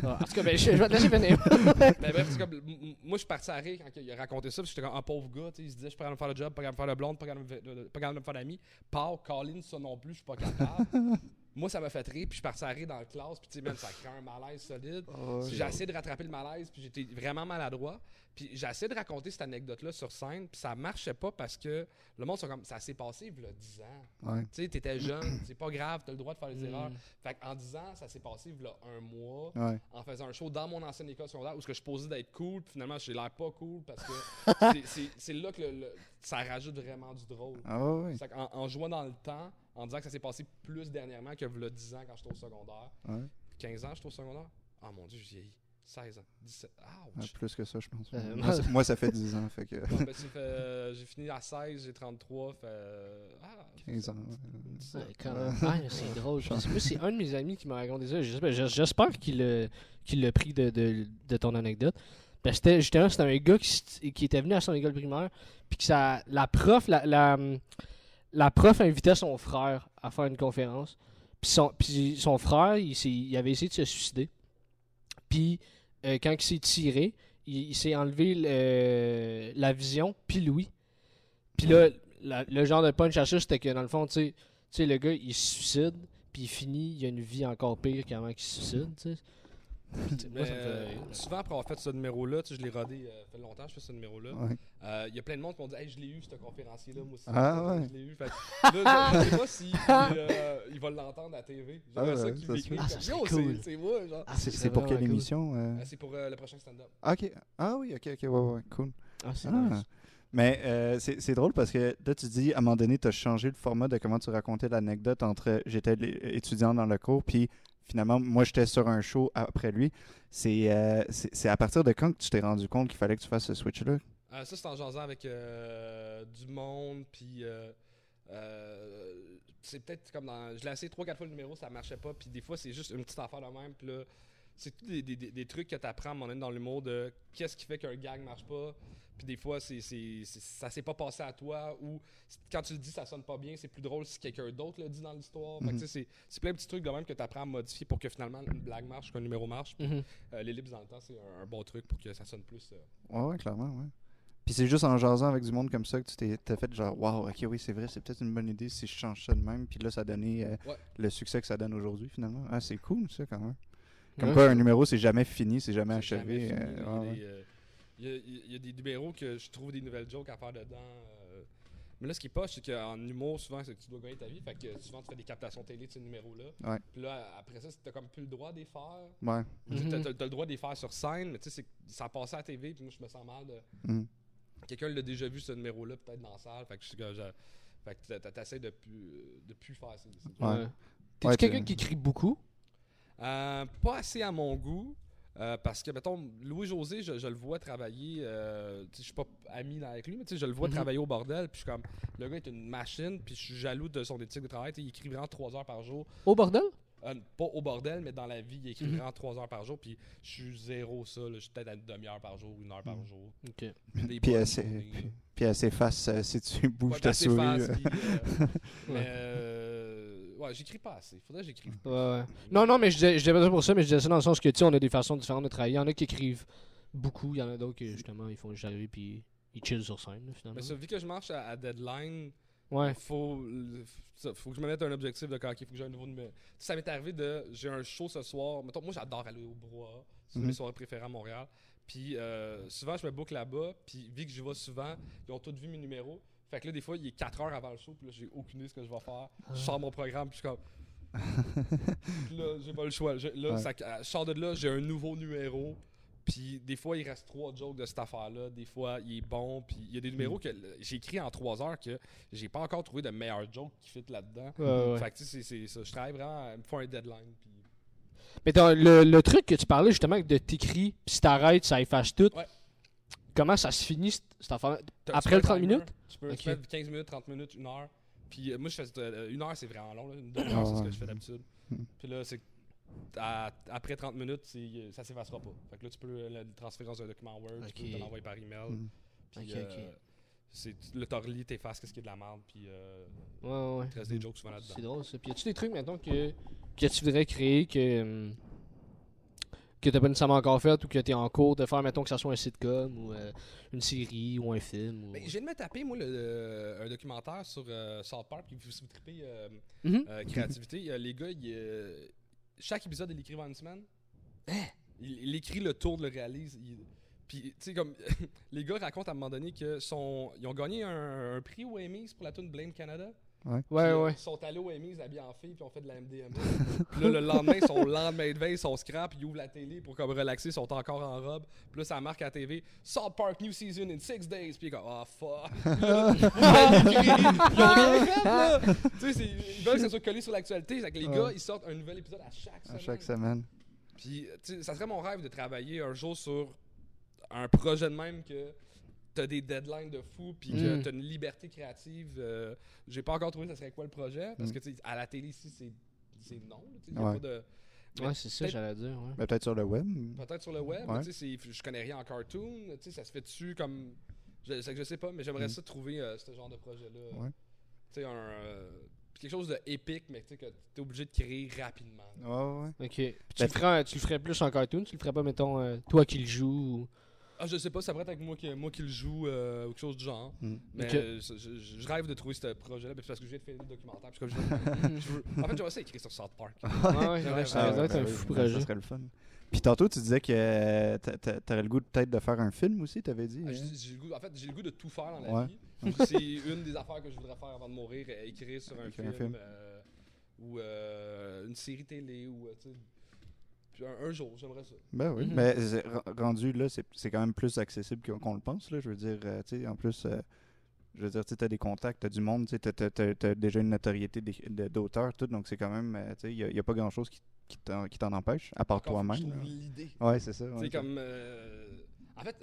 Ah, en tout cas, ben, je, je vais te laisser <laughs> bref, comme, m- m- moi, je suis parti à rire quand il a raconté ça, parce que j'étais comme un pauvre gars, tu sais, il se disait, je suis pas capable de faire le job, pas capable de faire le blonde, pas capable de, me faire d'amis. Paul, Colin, ça non plus, je suis pas capable. <laughs> moi, ça m'a fait rire, puis je suis parti à rire dans la classe, puis tu sais, même, ça crée un malaise solide. Ouais. J'ai essayé de rattraper le malaise, puis j'étais vraiment maladroit. Puis j'ai essayé de raconter cette anecdote-là sur scène, puis ça marchait pas parce que le monde sont comme, ça s'est passé il y a 10 ans. Ouais. Tu sais, t'étais jeune, c'est pas grave, t'as le droit de faire des Mm. erreurs. Fait qu'en 10 ans, ça s'est passé il y a un mois Ouais. en faisant un show dans mon ancienne école secondaire où ce que je posais d'être cool, puis finalement j'ai l'air pas cool parce que <laughs> c'est- là que le- le- ça rajoute vraiment du drôle. Ah ouais, qu'en- en, jouant dans le temps, en disant que ça s'est passé plus dernièrement que le 10 ans quand j'étais au secondaire, Ouais. 15 ans j'étais au secondaire. Ah mon dieu, j'ai vieilli. 16 ans, 17. Ah, Ouch! plus que ça, je pense. Euh, moi, ça, moi, ça fait 10 ans, fait que Bon, ben, fait, euh, j'ai fini à 16, j'ai 33, fait. euh, ah, 15 ans. ouais. 17. Ouais. Ouais, c'est drôle. C'est- moi, c'est un de mes amis qui m'a raconté ça. J'espère, qu'il a, qu'il a pris de, de, de ton anecdote. C'était, justement, c'était un gars qui, était venu à son école primaire. Puis que ça, la prof, la, la, la prof invitait son frère à faire une conférence. Puis son, puis son frère, il avait essayé de se suicider. Puis euh, quand il s'est tiré, il, s'est enlevé le- la vision, puis Louis. Puis là, le genre de punch à ça, c'était que dans le fond, tu sais, le gars, il se suicide, puis il finit, il a une vie encore pire qu'avant qu'il se suicide, <laughs> moi, ça me fait Euh, souvent, après avoir fait ce numéro-là, tu sais, je l'ai rodé, euh, ça fait longtemps que je fais ce numéro-là. Ouais. Euh, Il y a plein de monde qui m'ont dit Hey, je l'ai eu, ce conférencier-là, moi aussi. Ah, ouais. Je l'ai eu. Fait là, je, je <laughs> sais pas si il, euh, il va l'entendre à la TV. Ah J'aimerais ça ouais, qu'il m'écrive. Ah, c'est- cool. c'est moi, genre. Ah, C'est ça c'est serait pour quelle cool. émission euh? Ah, c'est pour euh, le prochain stand-up. Ok. Ah oui, ok, ok, ouais, ouais, cool. Ah, c'est Ah. nice. Mais euh, c'est c'est drôle parce que là, tu dis, à un moment donné, tu as changé le format de comment tu racontais l'anecdote entre j'étais étudiant dans le cours, puis finalement, moi, j'étais sur un show après lui. C'est euh, c'est à partir de quand que tu t'es rendu compte qu'il fallait que tu fasses ce switch-là? Euh, ça, c'est en jasant avec euh, du monde, puis c'est peut-être comme dans. Je l'ai essayé 3-4 fois le numéro, ça marchait pas, puis des fois, c'est juste une petite affaire de même, puis là, c'est tous des, des, des- trucs que tu apprends à donné dans l'humour de qu'est-ce qui fait qu'un gag marche pas, puis des fois, c'est, c'est, c'est- ça s'est pas passé à toi, ou quand tu le dis, ça sonne pas bien, c'est plus drôle si quelqu'un d'autre le dit dans l'histoire. Fait que, Mhm. c'est, c'est plein de petits trucs de même que tu apprends à modifier pour que finalement une blague marche, qu'un numéro marche. Mhm. Euh, les lips dans le temps, c'est un, un bon truc pour que ça sonne plus. euh, Ouais, ouais, clairement, ouais. Puis c'est juste en jasant avec du monde comme ça que tu t'es t'as fait genre, waouh, ok, oui, c'est vrai, c'est peut-être une bonne idée si je change ça de même. Puis là, ça a donné euh, Ouais. le succès que ça donne aujourd'hui, finalement. Ah, c'est cool, ça, quand même. Comme Ouais. quoi, un numéro, c'est jamais fini, c'est jamais C'est achevé. jamais fini. ouais. euh, il y y a des numéros que je trouve des nouvelles jokes à faire dedans. euh. Mais là, ce qui est pas, c'est qu'en humour, souvent, c'est que tu dois gagner ta vie. Fait que souvent, tu fais des captations télé de ces numéros-là. Ouais. Puis là, après ça, t'as comme plus le droit de les faire. Ouais. Mhm. T'as t'as- t'as le droit de les faire sur scène, mais tu sais, ça passait à la TV, puis moi, je me sens mal de. Mhm. Quelqu'un l'a déjà vu, ce numéro-là, peut-être dans la salle. Fait que je suis comme, je- Fait que t'a- t'essaies de plus, de plus faire ces, ces Ouais. Ouais. T'es-tu Ouais, quelqu'un t'es- qui écrit beaucoup? Euh, pas assez à mon goût. Euh, parce que, mettons, Louis-José, je, je le vois travailler. euh, je suis pas ami avec lui, mais tu sais, je le vois Mhm. travailler au bordel. Puis je suis comme, le gars est une machine. Puis je suis jaloux de son éthique de travail. il écrit vraiment 3 heures par jour. Au bordel? Euh, pas au bordel, mais dans la vie, il écrit vraiment 3 heures par jour. Puis je suis zéro ça. là. Je suis peut-être à une demi-heure par jour, une heure par Mhm. jour. Ok. Des Puis bonnes elle puis- puis elle s'efface euh, si tu bouges Ouais, ta souris. face, euh. puis, euh, mais Ouais. euh, ouais, j'écris pas assez. Faudrait que j'écrive. Ouais, ouais. Non, non, mais je disais, je disais pas ça pour ça, mais je disais ça dans le sens que, tu sais, on a des façons différentes de travailler. Il y en a qui écrivent beaucoup, il y en a d'autres qui, justement, ils font juste arriver puis ils chillent sur scène, finalement. Mais ça, vu que je marche à, à deadline, Ouais. faut, ça, faut que je me mette un objectif de quand il faut que j'ai un nouveau numéro. Ça m'est arrivé de. J'ai un show ce soir. Mettons, moi, j'adore aller au Brouhaha. C'est Mhm. mes soirées préférées à Montréal. Puis euh, souvent, je me boucle là-bas. Puis vu que j'y vais souvent, ils ont tous vu mes numéros. Fait que là, des fois, il est 4 heures avant le show. Puis là, j'ai aucune idée de ce que je vais faire. Je sors mon programme. Puis je suis comme. Puis <laughs> là, j'ai pas le choix. Je- là, Ouais. ça- je sors de là, j'ai un nouveau numéro. Puis des fois, il reste trois jokes de cette affaire-là. Des fois, il est bon. Puis il y a des numéros que l- j'ai écrit en trois heures que j'ai pas encore trouvé de meilleur joke qui fit là-dedans. Ouais, ouais. Fait que tu sais, c'est ça. Je travaille vraiment. Il me faut un deadline. Puis... Mais dans le, le truc que tu parlais justement de t'écris, puis si t'arrêtes, ça efface tout. Ouais. Comment ça se finit cette, affaire Après le peux 30 un timer, minutes? Tu peux, mettre 15 minutes, 30 minutes, une heure. Puis euh, moi, je fais euh, une heure, c'est vraiment long. Là. Une demi-heure, c'est ce que je fais d'habitude. Hmm. Puis là, c'est. À- après 30 minutes, c'est- ça s'effacera pas. Fait que là, tu peux le, le transférer dans un document Word, Ok. tu peux te l'envoyer par email. Mm. Puis Ok, ok. euh, c'est le torli, t'effaces qu'est-ce qui est de la merde. Puis euh, Ouais, ouais, ouais. il te reste des jokes souvent là-dedans. C'est drôle ça. Puis y a-tu des trucs, maintenant que, que tu voudrais créer que. que t'as pas nécessairement encore fait ou que t'es en cours de faire, mettons que ça soit un sitcom ou euh, une série ou un film ou... Ben, j'ai de me taper, moi, le- un documentaire sur euh, South Park. Puis si vous tripez euh, Mhm. euh, créativité, euh, les gars, ils, euh, chaque épisode, ils l'écrivent en une semaine. Il, il écrit le tour, le réalise. il- Puis, tu sais, comme <laughs> les gars racontent à un moment donné que sont, ils ont gagné un, un prix aux Emmys pour la tune Blame Canada. Ouais, Puis, euh, ouais. Ils sont allés aux Emmys habillés en filles, puis ont fait de la MDMA. <laughs> là, le lendemain, ils sont lendemain de veille, ils sont scrap, ils ouvrent la télé pour comme relaxer, ils sont encore en robe. Puis là, ça marque à la TV South Park New Season in six days. Puis ils sont comme, oh fuck. <laughs> Là, ils écrivent, ils ont rien fait, là. tu sais, ils veulent que ça soit collé sur l'actualité. C'est que les Ouais. gars, ils sortent un nouvel épisode à chaque À semaine. chaque semaine. Puis, tu sais, ça serait mon rêve de travailler un jour sur un projet de même que t'as des deadlines de fou, puis que Mm. t'as une liberté créative. euh, J'ai pas encore trouvé ça serait quoi le projet, parce Mm. que, tu sais, à la télé ici, c'est c'est non. a Ouais. pas de... Ouais, c'est ça, j'allais dire. Ouais. Ben, Peut-être sur le web. Peut-être sur le web, Ouais. mais tu sais, c'est- je connais rien en cartoon. Tu sais, ça se fait dessus comme. Je, c'est que je sais pas, mais j'aimerais Mm. ça trouver euh, ce genre de projet-là. Ouais. Tu sais, un. euh, quelque chose de épique, mais tu sais, que t'es obligé de créer rapidement. Ouais, ouais. Ok. Puis tu, Ben- le ferais, tu le ferais plus en cartoon Tu le ferais pas, mettons, euh, toi qui le joues ou... Ah, je sais pas, ça pourrait être avec moi qui, moi qui le joue euh, ou quelque chose du genre. Mm. Mais Ok. euh, je, je- je rêve de trouver ce projet-là parce que je viens de finir le documentaire. puis comme je, <laughs> je veux- en fait, j'aimerais ça écrire sur South Park. Ouais, Ah, ouais, ça un fou projet. Ça serait le fun. Puis tantôt, tu disais que euh, t'a- t'a- t'aurais le goût peut-être de faire un film aussi, t'avais dit. Ah, hein? j'ai- j'ai le goût- en fait, j'ai le goût de tout faire dans la Ouais. vie. C'est une des affaires que je voudrais faire avant de mourir, écrire sur un Écrire un film. euh, ou euh, une série télé ou euh, puis un, un jour, j'aimerais ça. Ben oui, Mhm. mais rendu là, c'est c'est quand même plus accessible qu'on le pense. Là, je veux dire, euh, tu sais, en plus, euh, je veux dire, tu as des contacts, tu as du monde, tu as, déjà une notoriété d'auteur, tout, donc c'est quand même, euh, tu sais, il n'y a, pas grand-chose qui, qui t'en qui t'en empêche, à part toi-même. l'idée. Ouais, c'est ça. Tu ouais. sais, comme. euh, en fait,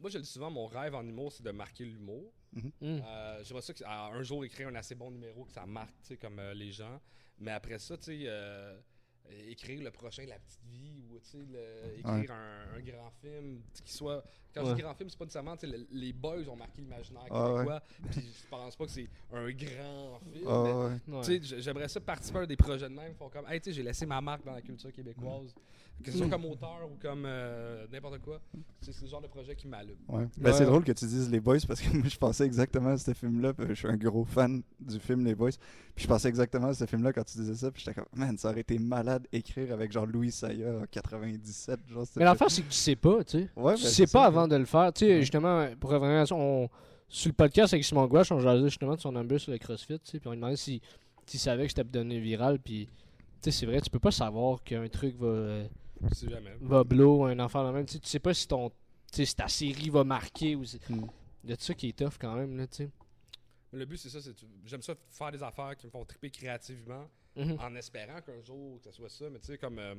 moi, je le dis souvent, mon rêve en humour, c'est de marquer l'humour. Mm. Euh, J'aimerais ça que, à un jour écrire un assez bon numéro, que ça marque, tu sais, comme euh, les gens. Mais après ça, tu sais, euh, écrire le prochain La Petite Vie ou, tu sais, le- écrire un, un grand film qui soit. Quand je dis grand film, c'est pas nécessairement, tu sais, le- les boys ont marqué l'imaginaire Ah, ouais. québécois. Puis je pense pas que c'est un grand film. Ah, ouais. j- j'aimerais ça participer à des projets de même. Ils font comme, hey, tu sais, j'ai laissé ma marque dans la culture québécoise. Que ce soit Mm. comme auteur ou comme euh, n'importe quoi. C'est le genre de projet qui m'allume. Ouais. Ben, c'est drôle que tu dises Les Boys parce que <laughs> moi je pensais exactement à ce film-là. Je suis un gros fan du film Les Boys. Puis je pensais exactement à ce film-là quand tu disais ça. Puis j'étais comme, man, ça aurait été malade écrire avec genre Louis Saya en 97. Genre, Mais l'affaire, c'est que tu sais pas, tu sais. Ouais, tu ben, sais pas ça. avant de le faire. Tu sais, justement, pour revenir à ça, on, sur le podcast avec Simon Gouache, on jasait justement de son embûche sur le CrossFit, tu sais, puis on lui demandait si- s'il savait que c'était donner viral, puis tu sais, c'est vrai, tu peux pas savoir qu'un truc va, euh, Tu sais jamais. va blow, un enfant de même, tu sais, tu sais pas si ton, tu sais, si ta série va marquer ou c'est... Mm. Il y a de ça qui est tough quand même, là, tu sais. Mais le but, c'est ça. c'est J'aime ça faire des affaires qui me font triper créativement Mhm. en espérant qu'un jour, que ce soit ça. Mais tu sais, comme euh,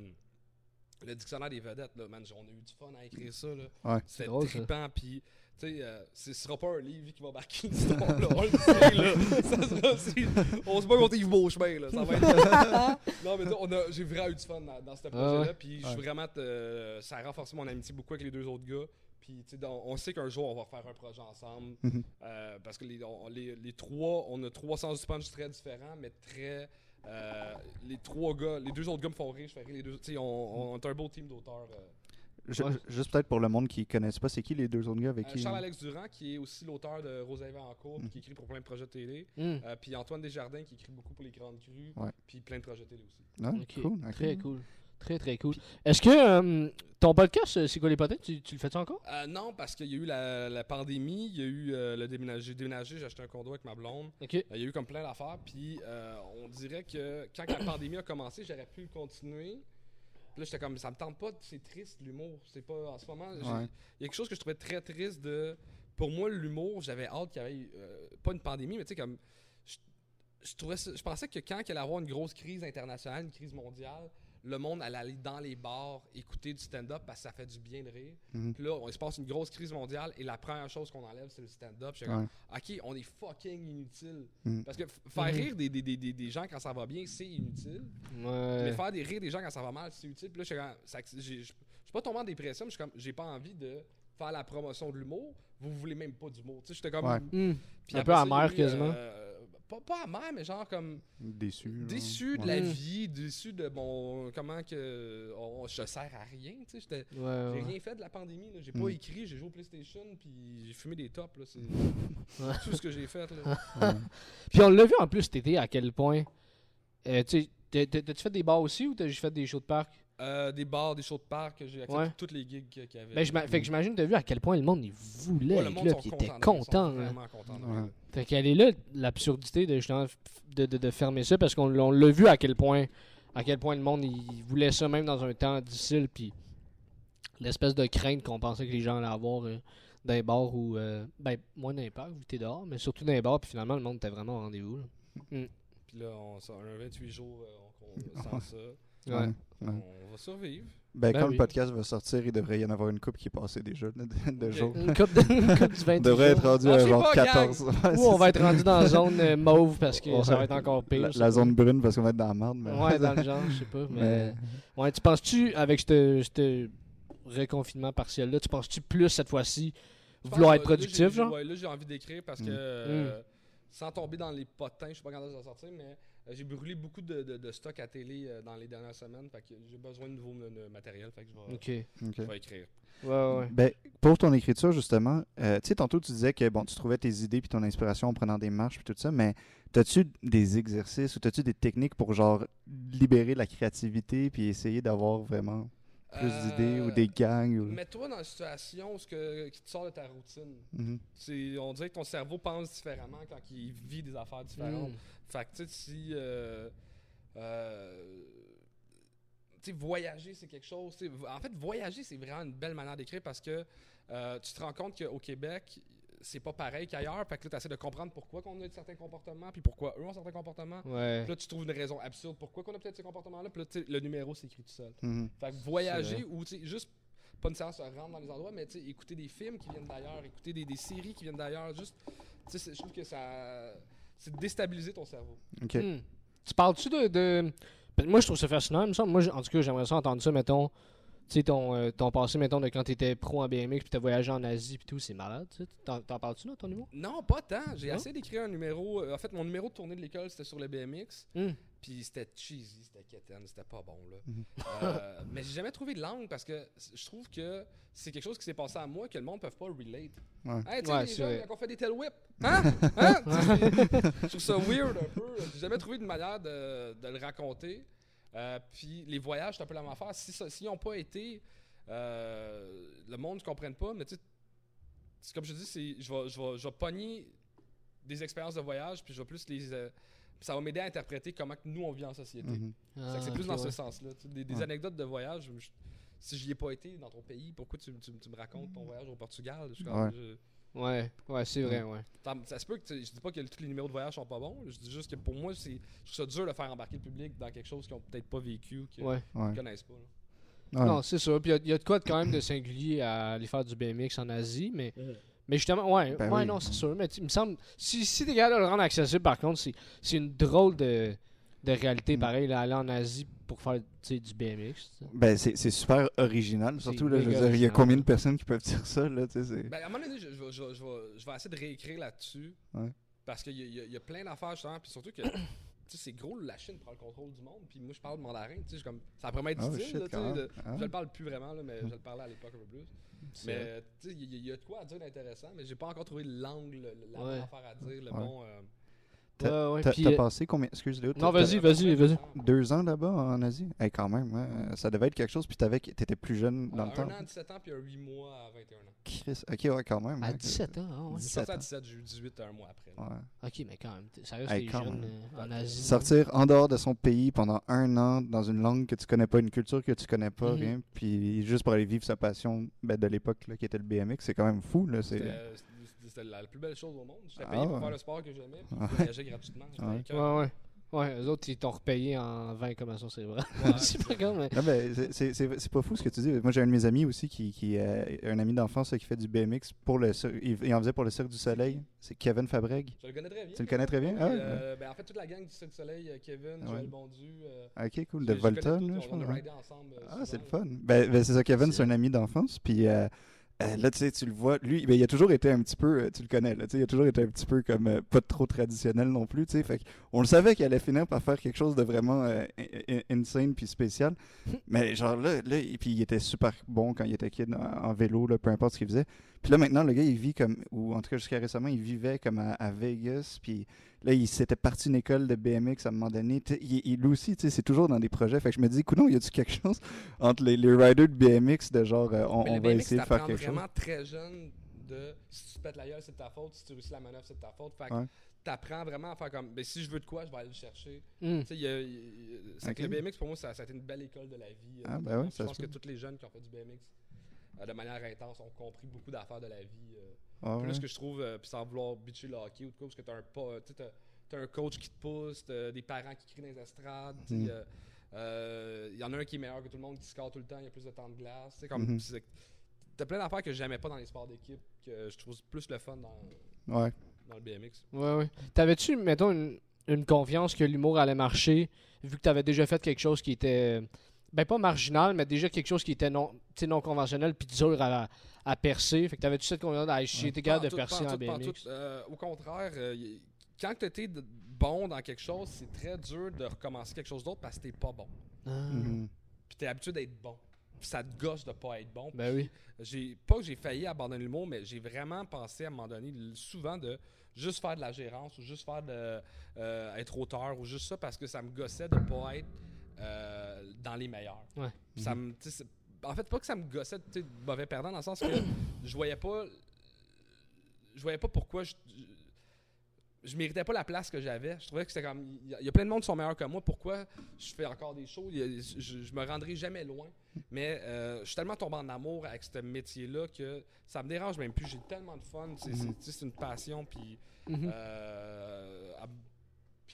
le dictionnaire des vedettes, là, man, on a eu du fun à écrire ça. Là. Ouais. C'était trippant. Puis, sais, euh, ce sera pas un livre qui va marquer l'histoire. là. On le sait, là. <laughs> Ça sera, c'est- on se bat contre Yves Beauchemin. Là. Ça va être. <laughs> non, mais on a- j'ai vraiment eu du fun dans, dans ce projet-là. ouais? Puis, je suis vraiment. euh, ça a renforcé mon amitié beaucoup avec les deux autres gars. Puis, tu sais, dans- on sait qu'un jour, on va faire un projet ensemble. <laughs> Mhm. Euh, parce que les, on- les, les trois, on a trois sens du punch très différents, mais très. euh, les trois gars, les deux autres gars me font rire, je fais rire les deux. Tu sais, on, on est un beau team d'auteurs. euh. Ouais. Juste peut-être pour le monde qui connaisse pas, c'est qui les deux autres gars avec Euh, qui Charles-Alex Durand, qui est aussi l'auteur de Rosalie en cours, Mm. qui écrit pour plein de projets télé. Mm. Euh, puis Antoine Desjardins, qui écrit beaucoup pour les grandes crues, Ouais. puis plein de projets télé aussi. Ah, cool. Très cool. Très, très cool. Est-ce que euh, ton podcast, euh, c'est quoi les potins, tu, tu le fais encore? Euh, non, parce qu'il y a eu la, la pandémie, il y a eu euh, le déménage. J'ai déménagé, j'ai acheté un condo avec ma blonde. Euh, Il y a eu comme plein d'affaires, puis euh, on dirait que quand la <coughs> pandémie a commencé, j'aurais pu le continuer. Puis là, j'étais comme, ça me tente pas, c'est triste l'humour. C'est pas, en ce moment, il Ouais. y a quelque chose que je trouvais très triste de. Pour moi, l'humour, j'avais hâte qu'il y ait, euh, pas une pandémie, mais tu sais, comme. Je, je trouvais ça- je pensais que quand il allait y avoir une grosse crise internationale, une crise mondiale, le monde allait aller dans les bars écouter du stand-up parce que ça fait du bien de rire. Mhm. Puis là, on il se passe une grosse crise mondiale et la première chose qu'on enlève, c'est le stand-up. J'étais comme, OK, on est fucking inutile. Mhm. Parce que f- faire Mhm. rire des, des, des, des, des gens quand ça va bien, c'est inutile. Mais faire des rires des gens quand ça va mal, c'est utile. Puis là, je je suis pas tombé en dépression, mais je suis comme, j'ai pas envie de faire la promotion de l'humour. Vous voulez même pas d'humour. Tu sais, j'étais comme. Ouais. Mm. Puis Un peu amer quasiment. euh, pas, pas amer, mais genre comme Déçu. genre. déçu de Ouais. la Mm. vie, déçu de mon. Comment que. on- je sers à rien. Tu sais, j'étais. Ouais, J'ai ouais. rien fait de la pandémie. là. J'ai Mm. pas écrit, j'ai joué au PlayStation, puis j'ai fumé des tops. là. C'est tout ce que j'ai fait. Là. Ouais. <laughs> Puis on l'a vu en plus cet été à quel point. Euh, tu sais, t'as- t'as- t'as-tu fait des bars aussi ou t'as juste fait des shows de parc? Euh, des bars, des shows de parc, j'ai accepté Ouais. toutes les gigs qu'il y avait. Ben, j'ima- fait que j'imagine que t'as vu à quel point le monde il voulait Ouais, le monde était content. sont hein. vraiment Ouais. Fait qu'elle est là l'absurdité de, de, de, de fermer ça parce qu'on on l'a vu à quel point à quel point le monde il voulait ça même dans un temps difficile puis l'espèce de crainte qu'on pensait que les gens allaient avoir euh, dans les bars ou euh, ben moins dans les parcs vu que t'es dehors mais surtout dans les bars puis finalement le monde était vraiment au rendez-vous là. Puis là, on sort un 28 jours, euh, on, on sent ça. Ouais. On va survivre. Ben, Ben quand oui. le podcast va sortir, il devrait y en avoir une coupe qui est passée déjà, là, de, de jours. Une coupe, de, une coupe du <laughs> 28 On devrait être rendu Ah, à sais genre pas, 14. <laughs> Ouais, Ou on va être rendu dans la zone euh, mauve parce que ça va être encore pire. La, zone brune parce qu'on va être dans la merde. Mais... Ouais, dans <laughs> le genre, je sais pas. Mais, Mais- ouais, tu penses-tu, avec ce ce reconfinement partiel-là, tu penses-tu plus cette fois-ci vouloir pense être là, productif, genre? Ouais, là, j'ai envie d'écrire parce que, Mm. euh, sans tomber dans les potins, je sais pas quand ça va sortir, mais j'ai brûlé beaucoup de, de, de stock à télé euh, dans les dernières semaines. Fait que j'ai besoin de nouveau euh, de matériel. Fait que je vais, je écrire. Ouais, ouais. Ben, pour ton écriture, justement, euh, tu sais, tantôt tu disais que bon, tu trouvais tes idées puis ton inspiration en prenant des marches puis tout ça, mais t'as-tu des exercices ou t'as-tu des techniques pour genre libérer la créativité puis essayer d'avoir vraiment plus Euh, d'idées ou des gangs ou... Mets-toi dans une situation où ce que, qui te sort de ta routine. Mhm. C'est- on dirait que ton cerveau pense différemment quand il vit des affaires différentes. Mm. Fait que, tu sais, si. euh, tu sais, voyager, c'est quelque chose. En fait, voyager, c'est vraiment une belle manière d'écrire parce que euh, tu te rends compte qu'au Québec, c'est pas pareil qu'ailleurs. Fait que là, tu essaies de comprendre pourquoi on a certains comportements, puis pourquoi eux ont certains comportements. Ouais. Puis là, tu trouves une raison absurde pourquoi on a peut-être ces comportements-là. Puis là, le numéro s'écrit tout seul. Mhm. Fait que voyager ou juste pas nécessairement se rendre dans les endroits, mais écouter des films qui viennent d'ailleurs, écouter des, des séries qui viennent d'ailleurs, juste, je trouve que ça, c'est de déstabiliser ton cerveau. Ok. Hmm. Tu parles-tu de, de- ben, Moi, je trouve ça fascinant. il me semble. Moi, en tout cas, j'aimerais ça entendre ça, mettons. Tu sais, ton, euh, ton passé, mettons, de quand t'étais pro en BMX puis t'as voyagé en Asie puis tout, c'est malade, tu sais. T'en, t'en parles-tu dans ton niveau? Non, pas tant. J'ai essayé d'écrire un numéro. euh, En fait, mon numéro de tournée de l'école, c'était sur le BMX. Hmm. Puis c'était cheesy, c'était quétaine, c'était pas bon, là. Mhm. Euh, <laughs> mais j'ai jamais trouvé de langue parce que je trouve que c'est quelque chose qui s'est passé à moi que le monde ne peut pas relate. Ouais. Hey, tu sais, Ouais, les vrai. quand on fait des tail whips, <laughs> hein? hein? je trouve ça weird un peu. J'ai jamais trouvé de manière de, de le raconter. Euh, puis les voyages, c'est un peu la même affaire. Si ça- S'ils n'ont pas été, euh, le monde ne comprenne pas, mais tu sais, c'est comme je dis, c'est, je, vais, je, vais, je vais pogner des expériences de voyage, puis je vais plus les. euh, ça va m'aider à interpréter comment que nous on vit en société. Mhm. Que Ah, c'est plus dans ouais. ce sens-là. Des, des Ouais. anecdotes de voyage. je- si j'y ai pas été dans ton pays, pourquoi tu, tu- tu me racontes ton voyage au Portugal? Je Ouais. je- Ouais, ouais, c'est vrai, ouais. Ça se peut que je dis pas que tous les numéros de voyage sont pas bons. Je dis juste que pour moi, c'est je trouve ça dur de faire embarquer le public dans quelque chose qu'ils ont peut-être pas vécu, qu'ils Ouais. Ouais. connaissent pas. là. Ouais. Non, c'est ça. Puis il y, a de quoi de quand même de singulier à aller faire du BMX en Asie, mais, mais justement, ouais, Ben ouais oui. non, c'est sûr. Mais tu- il me semble, si, si t'es capable de le rendre accessible, par contre, c'est, c'est une drôle de, de réalité, Mm. pareil, là, aller en Asie pour faire tu sais, du BMX. tu sais. Ben, c'est c'est super original. Surtout, là, je veux dire, il y a combien de personnes qui peuvent <laughs> dire ça, là, tu sais, Ben, à un moment donné, je, je vais- je vais- je essayer de réécrire là-dessus. Ouais. Parce qu'il y, y a- il y a plein d'affaires, justement. Puis surtout que <coughs> tu sais, c'est gros, la Chine prend le contrôle du monde. Puis moi, je parle mandarin. tu sais, comme, ça pourrait m'être Oh, utile. shit, là, tu sais, de-. Ah. Je le parle plus vraiment, là, mais je le parlais à l'époque un peu plus. Mais tu sais, il y, a- il y a de quoi à dire d'intéressant, mais j'ai pas encore trouvé l'angle, le- la bonne affaire à dire, le bon. T'as Ouais, euh, passé combien Excuse, Léo. Non, t'as- vas-y, vas-y, vas-y. Deux ans là-bas en Asie? Eh, quand même, ouais, euh, ça devait être quelque chose. Puis t'avais- t'étais plus jeune dans Euh, le un temps. an, 17 ans, puis un 8 mois à 21 ans. Chris, ok, ouais, quand même. À hein, 17 ans, ah ouais. Je suis 17 sorti à ans. 17, j'ai eu 18 un mois après. Ouais. Ok, mais quand même, reste Hey, jeunes même. euh, en Asie. Sortir en dehors de son pays pendant un an dans une langue que tu connais pas, une culture que tu connais pas, Mhm. rien, puis juste pour aller vivre sa passion ben, de l'époque là, qui était le BMX, c'est quand même fou. Là, c'est... C'était la, la plus belle chose au monde. J'étais Ah payé pour ouais. faire le sport que j'aimais, puis Ouais. je voyageais gratuitement. J'étais Ouais. Ouais, ouais. Ouais, eux autres, ils t'ont repayé en 20 commissions cérébrales. Ouais, <laughs> c'est pas grave, mais. Non, ben, c'est- c'est- c'est c'est pas fou ce que tu dis. Moi, j'ai un de mes amis aussi qui, qui euh, un ami d'enfance euh, qui fait du BMX pour le il, il en faisait pour le Cirque du Soleil. C'est Kevin Fabreg. Je le connais très bien. Tu le connais très bien? Ah ouais, euh, ben, en fait, toute la gang du Cirque du Soleil, Kevin, Ah Joël. Bondu. euh, Ok, cool. De je on- je On pense. a ouais. ridé ensemble. Ah, c'est le fun. Ben, ben, c'est ça, Kevin, C'est c'est un ami d'enfance. Puis euh, là, tu sais, tu le vois, lui, ben, il a toujours été un petit peu, euh, tu le connais, là, tu sais, il a toujours été un petit peu comme euh, pas trop traditionnel non plus, tu sais. Fait on le savait qu'il allait finir par faire quelque chose de vraiment euh, in- in- insane puis spécial. <laughs> Mais genre là, là, et puis il était super bon quand il était kid en, en vélo, là, peu importe ce qu'il faisait. Puis là, maintenant, le gars, il vit comme, ou en tout cas jusqu'à récemment, il vivait comme à, à Vegas. Puis là, il s'était parti une école de BMX à un moment donné. Il, il- lui aussi, tu sais, c'est toujours dans des projets. Fait que je me dis, coudonc, y a-tu quelque chose entre les, les riders de BMX de genre, euh, on, va BMX, essayer de faire quelque chose? vraiment très jeune de si tu te pètes la gueule, c'est de ta faute. Si tu réussis la manœuvre, c'est de ta faute. Fait que Ouais. t'apprends vraiment à faire comme, ben, si je veux de quoi, je vais aller le chercher. Tu sais, il y a- il y a- c'est Ok. que le BMX, pour moi, ça, ça a été une belle école de la vie. euh, Ah, ben ouais, je pense se que tous les jeunes qui ont fait du BMX euh, de manière intense ont compris beaucoup d'affaires de la vie. euh, Ah plus ouais. que je trouve, euh, puis sans vouloir bitcher le hockey ou de quoi, parce que t'as un, pas, t'as- t'as un coach qui te pousse, t'as des parents qui crient dans les estrades. Mhm. euh, euh, Il y en a un qui est meilleur que tout le monde, qui score tout le temps, il y a plus de temps de glace. tu sais, comme, Mhm. c'est- T'as plein d'affaires que j'aimais pas dans les sports d'équipe, que je trouve plus le fun dans, Ouais. dans le BMX. Ouais, ouais. T'avais-tu, mettons, une, une confiance que l'humour allait marcher, vu que t'avais déjà fait quelque chose qui était, ben pas marginal, mais déjà quelque chose qui était non, tu sais, non conventionnel puis dur à, à percer. Fait que t'avais-tu cette confiance à chier, t'es capable de percer en BMX. Euh, au contraire, euh, quand tu étais bon dans quelque chose, c'est très dur de recommencer quelque chose d'autre parce que t'es pas bon. Ah. Mhm. Puis t'es habitué d'être bon. Puis ça te gosse de pas être bon. Ben oui. J'ai pas que j'ai failli abandonner le mot, mais j'ai vraiment pensé à un moment donné, souvent de juste faire de la gérance ou juste faire de euh, être auteur ou juste ça parce que ça me gossait de pas être euh, dans les meilleurs. Ouais. Ça me, en fait, pas que ça me gossait de mauvais perdant dans le sens que je voyais pas, je voyais pas pourquoi je, je méritais pas la place que j'avais. Je trouvais que c'était comme. Il y, a- il y a plein de monde qui sont meilleurs que moi. Pourquoi je fais encore des shows? A- je, je me rendrai jamais loin. Mais euh, je suis tellement tombé en amour avec ce métier-là que ça me dérange même plus. J'ai tellement de fun. C'est c'est une passion. Puis. Mhm. euh,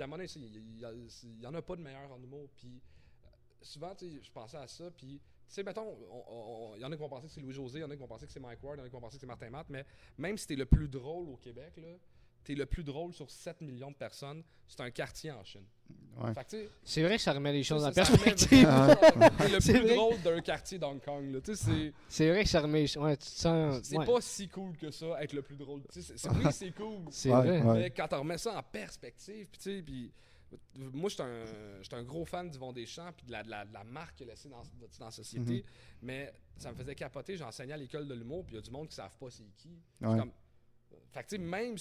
puis à il y, a- il y en a pas de meilleur en humour. Puis euh, souvent, je pensais à ça. Puis, tu sais, mettons, on- on- il y en a qui vont penser que c'est Louis-José, il y en a qui vont penser que c'est Mike Ward, il y en a qui vont penser que c'est Martin Matt. Mais même si t'es le plus drôle au Québec, là, t'es le plus drôle sur 7 millions de personnes, c'est un quartier en Chine. Ouais. Que, C'est vrai que ça remet les choses <laughs> en perspective. T'es le plus vrai. drôle d'un quartier d'Hong Kong. là. Tu sais, c'est- vrai que ça remet. Ouais, sens. c'est ouais. pas si cool que ça, être le plus drôle. Tu sais, c'est- c'est oui, c'est cool. <laughs> C'est Ouais, vrai. ouais. Mais quand on remet ça en perspective, puis tu sais, puis moi, je suis un, j'étais un gros fan d'Yvon Deschamps, puis de la, de, la, de la marque qu'il a laissée dans, dans la société. Mhm. Mais ça me faisait capoter. J'enseignais à l'école de l'humour, puis il y a du monde qui ne savent pas c'est qui. C'est Ouais. Comme, fait que tu sais, même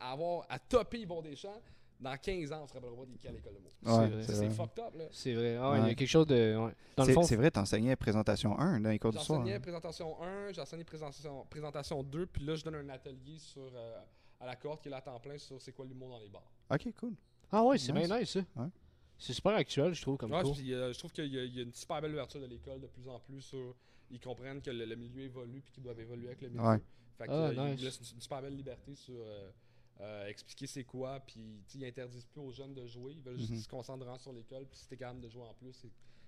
avoir à topper Yvon Deschamps, dans 15 ans, on se rappellera pas des qui à l'école de. Ouais, vrai. c'est fucked up, là. C'est vrai. Ah ouais, Il y a quelque chose de. ouais. Dans le C'est fond. c'est vrai, t'enseignais présentation 1 dans les cours du soir. J'enseignais hein. présentation 1, j'ai enseigné présentation, présentation 2, puis là, je donne un atelier sur, euh, à la corde qui est là à temps plein sur c'est quoi l'humour dans les bars. Ok, cool. Ah ouais, c'est Nice. bien nice ça. C'est super actuel, je trouve, comme Ouais, cours. puis, euh, je trouve qu'il y, y a une super belle ouverture de l'école de plus en plus sur. Ils comprennent que le, le milieu évolue puis qu'ils doivent évoluer avec le milieu. Fait que, Ah, euh, nice. une, une super belle liberté sur euh, euh, expliquer c'est quoi. Puis ils interdisent plus aux jeunes de jouer. Ils veulent juste Mhm. qu'ils se concentrent vraiment sur l'école. Puis si t'es capable de jouer en plus,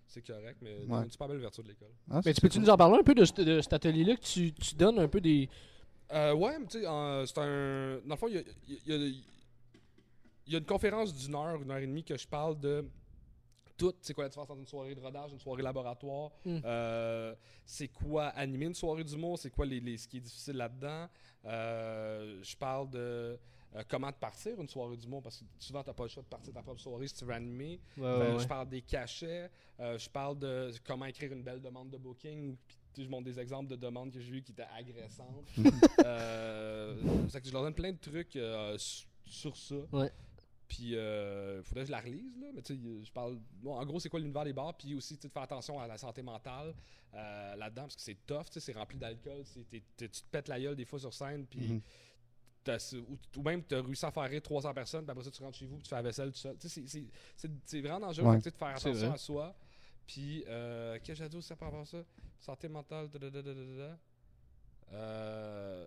c'est- correct. Mais Ouais. une super belle ouverture de l'école. Ah, Mais tu peux-tu cool. nous en parler un peu de, ce- de cet atelier-là que tu, tu donnes un peu des. Euh, ouais, mais tu sais, euh, c'est un. Dans le fond, il y a, il y a- il y a une conférence d'une heure, une heure et demie que je parle de tout. C'est quoi la différence entre une soirée de rodage, une soirée laboratoire? Mm. euh, C'est quoi animer une soirée d'humour? C'est quoi les, les- ce qui est difficile là-dedans? Euh, Je parle de euh, comment te partir une soirée d'humour? Parce que souvent, tu n'as pas le choix de partir ta propre soirée si tu veux animer. Ouais, ouais, Je parle des cachets. je parle de comment écrire une belle demande de booking. Je montre des exemples de demandes que j'ai eues qui étaient agressantes. <laughs> euh, c'est que je leur donne plein de trucs euh, su- sur ça. Ouais. Puis, il faudrait que je la relise, là. Mais tu sais, je parle. bon, en gros, c'est quoi l'univers des bars. Puis aussi, tu de faire attention à la santé mentale euh, là-dedans, parce que c'est tough, tu sais, c'est rempli d'alcool. Tu te pètes la gueule des fois sur scène. Puis. Mhm. t'as- ou, ou même tu as réussi à faire rire 300 personnes, puis après ça, tu rentres chez vous, puis tu fais la vaisselle tout seul. C'est- c'est- c'est c'est vraiment dangereux Ouais. de faire attention à soi. Puis, euh, qu'est-ce que j'ai dit aussi par rapport à ça? Santé mentale, da, da, da. Euh,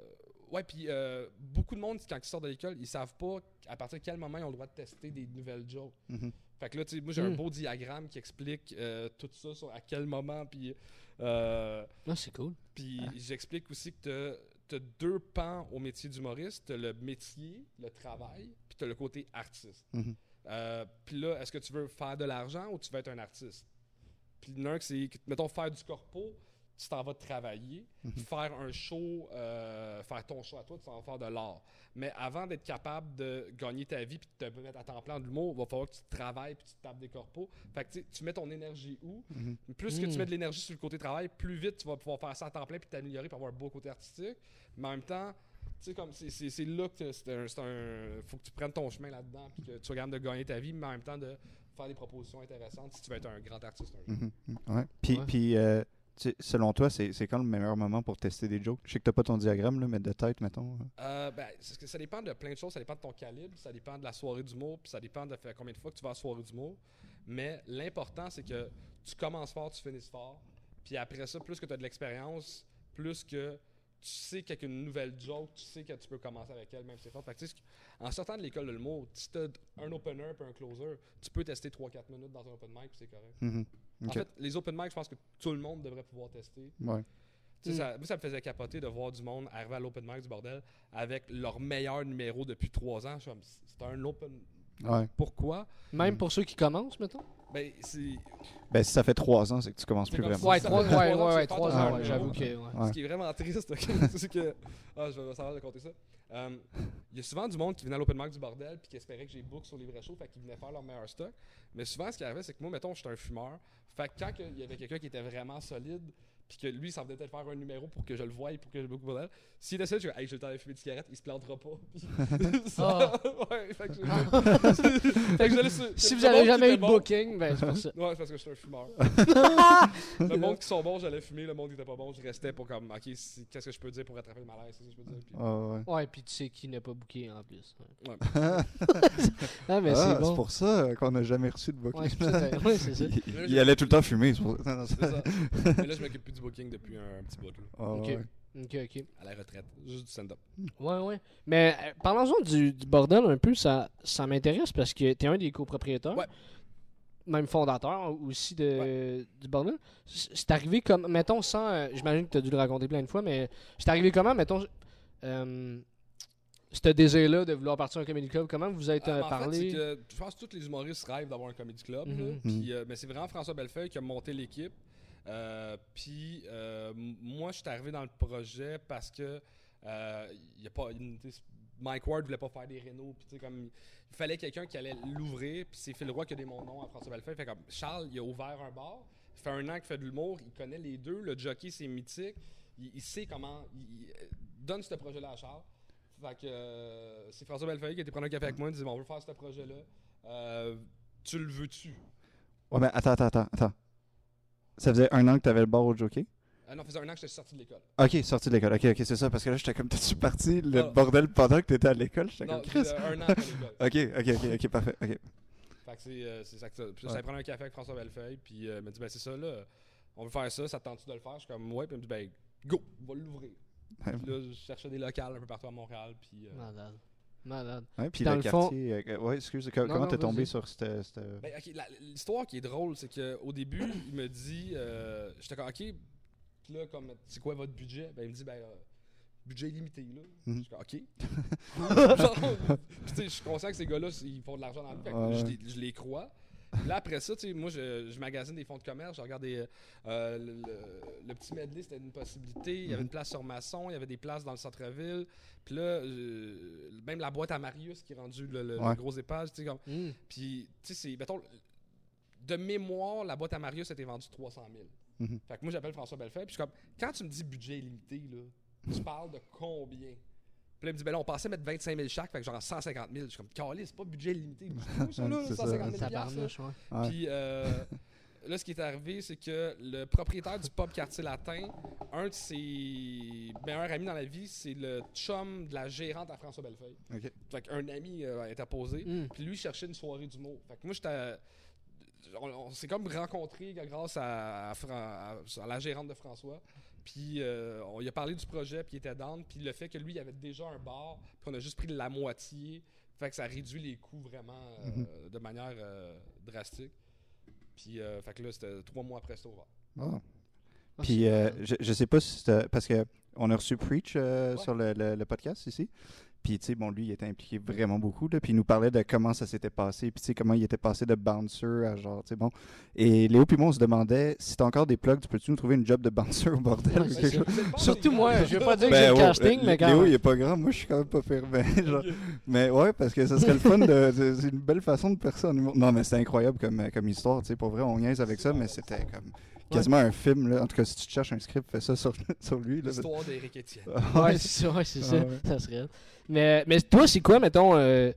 ouais, puis euh, beaucoup de monde, quand ils sortent de l'école, ils savent pas à partir de quel moment ils ont le droit de tester des nouvelles jokes. Mhm. Fait que là, tu sais, moi, j'ai un Mm. beau diagramme qui explique euh, tout ça, sur à quel moment, puis. euh, Ah, c'est cool. puis j'explique aussi que tu as deux pans au métier d'humoriste. Tu le métier, le travail, puis tu le côté artiste. Mhm. Euh, puis là, est-ce que tu veux faire de l'argent ou tu veux être un artiste? Puis il y en a un que c'est, que, mettons, faire du corpo, tu t'en vas travailler. Faire un show, euh, faire ton show à toi, tu t'en vas faire de l'art. Mais avant d'être capable de gagner ta vie puis de te mettre à temps plein de l'humour, il va falloir que tu travailles puis tu te tapes des corpos. Fait que tu mets ton énergie où? Plus que tu mets de l'énergie sur le côté travail, plus vite tu vas pouvoir faire ça à temps plein puis t'améliorer pour avoir un beau côté artistique. Mais en même temps, tu sais, comme c'est, c'est, c'est là que c'est un, c'est un- Faut que tu prennes ton chemin là-dedans puis que tu sois capable de gagner ta vie, mais en même temps de faire des propositions intéressantes si tu veux être un grand artiste un jour. Mhm. Mhm. Ouais. Puis, Ouais. puis euh, selon toi, c'est quand le meilleur moment pour tester des jokes? Je sais que t'as pas ton diagramme, là, mais de tête, mettons. Euh, ben, ça dépend de plein de choses. Ça dépend de ton calibre, ça dépend de la soirée d'humour, puis ça dépend de combien de fois que tu vas à la soirée d'humour. Mais l'important, c'est que tu commences fort, tu finisses fort. Puis après ça, plus que tu as de l'expérience, plus que tu sais qu'avec une nouvelle joke, tu sais que tu peux commencer avec elle, même si c'est fort. Fait que, en sortant de l'école de l'humour, si tu as un opener puis un closer, tu peux tester 3-4 minutes dans un open mic, puis c'est correct. En fait, les open mic, je pense que tout le monde devrait pouvoir tester. Ouais. Mm. ça, moi, ça me faisait capoter de voir du monde arriver à l'open mic du bordel avec leur meilleur numéro depuis trois ans. Je suis comme, c'est un open. Ouais. Pourquoi? Même pour ceux qui commencent, mettons? Ben. Ben, si ça fait trois ans, c'est que tu commences plus comme vraiment. Ouais, trois, ouais, ouais, ouais, trois ans, j'avoue que. ouais. Ouais. Ce qui est vraiment triste, <laughs> c'est que. Ah, je vais savoir de compter ça. Euh, Il y a souvent du monde qui venait à l'open mic du bordel puis qui espérait que j'ai book sur les vrais shows, fait qu'ils venaient faire leur meilleur stock. Mais souvent, ce qui arrivait, c'est que moi, mettons, j'étais un fumeur. Fait quand il y avait quelqu'un qui était vraiment solide, puis que lui, ça venait peut-être faire un numéro pour que je le voie et pour que j'ai beaucoup de bordel. S'il décide, je dis, hey, j'ai le temps de fumer une cigarette, il se plantera pas. <laughs> Puis <laughs> ça- ouais, fait que je- <laughs> fait que je laisse- Si vous avez jamais eu de bon- booking, ben c'est pour ça. Ouais, c'est parce que je suis un fumeur. le monde qui sont bons, j'allais fumer. Le monde qui était pas bon, je restais pour comme, ok, qu'est-ce que je peux dire pour rattraper le malaise, c'est ça que je peux dire. Puis- Ah, ouais. Ouais, puis tu sais qui n'a pas booké en plus. Ouais. Ouais. Ah, mais Ah, c'est bon. pour ça qu'on n'a jamais reçu de booking. Ouais, c'est pour ça. Ouais, c'est ça. il, il allait tout le temps fumer. c'est pour- Non, non, C'est c'est- ça. Mais là, je m'occupe plus du booking depuis un, petit bout, là, Ah, Ok. ouais. Ok, ok. à la retraite. Juste du stand-up. Ouais, ouais. Mais euh, parlons-en du, du bordel un peu, ça, ça m'intéresse parce que t'es un des copropriétaires. Ouais. Même fondateur aussi de, du bordel. C- C'est arrivé comme, mettons, sans. euh, J'imagine que t'as dû le raconter plein de fois, mais c'est arrivé comment, mettons. Euh, ce désir-là de vouloir partir en comedy club, comment vous êtes Euh, en parlé? fait, c'est que je pense que tous les humoristes rêvent d'avoir un comedy club. là. Mhm. Puis, euh, mais c'est vraiment François Bellefeuille qui a monté l'équipe. Euh, puis euh, moi, je suis arrivé dans le projet parce que euh, il Mike Ward voulait pas faire des rénaux. Puis comme il fallait quelqu'un qui allait l'ouvrir. Puis c'est Phil Roy qui a des mon nom à François Bellefeuille. Fait comme Charles, il a ouvert un bar. Ça fait un an qu'il fait de l'humour. Il connaît les deux. Le jockey, c'est mythique. Il, il sait comment. Il, il- donne ce projet-là à Charles. Fait que c'est François Bellefeuille qui été prendre un café avec moi. Il dit bon, on veut faire ce projet-là. Euh, tu le veux-tu? Ouais, mais attends, attends, attends. Ça faisait un an que t'avais le bar au jockey? Ah non, ça faisait un an que j'étais sorti de l'école. Ok, sorti de l'école. Ok, ok, c'est ça. Parce que là, j'étais comme, t'es-tu parti? Le bordel pendant que t'étais à l'école? J'étais comme, Chris? un an après l'école. <laughs> Ok, ok, ok, ok, parfait. Ok. Fait que c'est euh, c'est ça que ça. Puis là, Ouais. j'allais prendre un café avec François Bellefeuille, puis euh, il m'a dit, ben c'est ça, là, on veut faire ça, ça te tente-tu de le faire? Je suis comme, ouais, puis il me dit, ben go, on va l'ouvrir. Ouais, Puis là, je cherchais des locales un peu partout à Montréal, puis. euh, Malade. Ouais, puis Dans le le fond- quartier. euh, ouais, excuse, co- Non, comment t'es tombé sur cette. cette- Ben, l'histoire qui est drôle, c'est qu'au début, <coughs> il me dit, euh, j'étais comme, ok, puis là, comme, c'est quoi votre budget? Ben, il me dit, ben, euh, budget limité, là. Mhm. Je suis comme, ok. <laughs> Genre, <laughs> puis tu sais, je suis conscient que ces gars-là, ils font de l'argent dans le vie, fait que Ouais. je, les, je les crois. Là, après ça, tu sais, moi, je, je magasine des fonds de commerce, je regarde des, euh, le, le- le petit medley, c'était une possibilité. Il y avait Mhm. une place sur Masson, il y avait des places dans le centre-ville. Puis là, euh, même la boîte à Marius qui est rendue le, le- le Ouais. gros épage, tu sais, comme, Hmm. puis, tu sais, c'est. Mettons, de mémoire, la boîte à Marius était vendue 300 000. Mhm. Fait que moi, j'appelle François Bellefeuille. Puis je suis comme, quand tu me dis budget illimité, là, tu parles de combien? Puis là, il me dit, ben là, on pensait mettre 25 000 chaque, fait que genre 150 000. Je suis comme, calé, c'est pas budget quoi, <laughs> ça, là, C'est ça. 150 000 piastres, là? Tabarnouche, ouais. Ouais. Puis euh, là, ce qui est arrivé, c'est que le propriétaire du pub Quartier Latin, un de ses meilleurs amis dans la vie, c'est le chum de la gérante à François Bellefeuille. Ok. Fait qu'un ami euh, est apposé. Hmm. Puis lui, il cherchait une soirée d'humour. Fait que moi, j'étais. On, on s'est comme rencontrés grâce à, à Fran- à- à la gérante de François. Puis euh, on lui a parlé du projet, puis il était down. Puis le fait que lui, il avait déjà un bar, puis on a juste pris la moitié. Fait que ça réduit les coûts vraiment euh, de manière euh, drastique. Puis euh, fait que là, c'était trois mois après, c'était ouvert. Ah. Ah, Puis c'est euh, malade. je, je sais pas si c'était. Parce que on a reçu Preach euh, Ouais. sur le, le- le podcast ici. Puis, tu sais, bon, lui, il était impliqué vraiment beaucoup. Là, puis, il nous parlait de comment ça s'était passé. Puis, tu sais, comment il était passé de bouncer à genre, tu sais, bon. Et Léo, puis moi, on se demandait si t'as encore des plugs, tu peux-tu nous trouver une job de bouncer au bordel Ouais, ou c'est quelque ça. chose? Surtout moi, je vais pas dire que Ben, j'ai le ouais, casting, euh, mais quand Léo, même. il est pas grand. Moi, je suis quand même pas fermé. <laughs> genre. Mais ouais, parce que ça serait le fun de. C'est une belle façon de percer en humour. Non, mais c'est incroyable comme, comme histoire. Tu sais, pour vrai, on niaise avec ça, mais c'était comme quasiment un film. Là. En tout cas, si tu te cherches un script, fais ça sur, <laughs> sur lui. Là. L'histoire d'Éric Etienne. Ouais, c'est ça, ouais, c'est ça. Ah ouais. Ça serait. Mais, mais toi, c'est quoi, mettons, euh,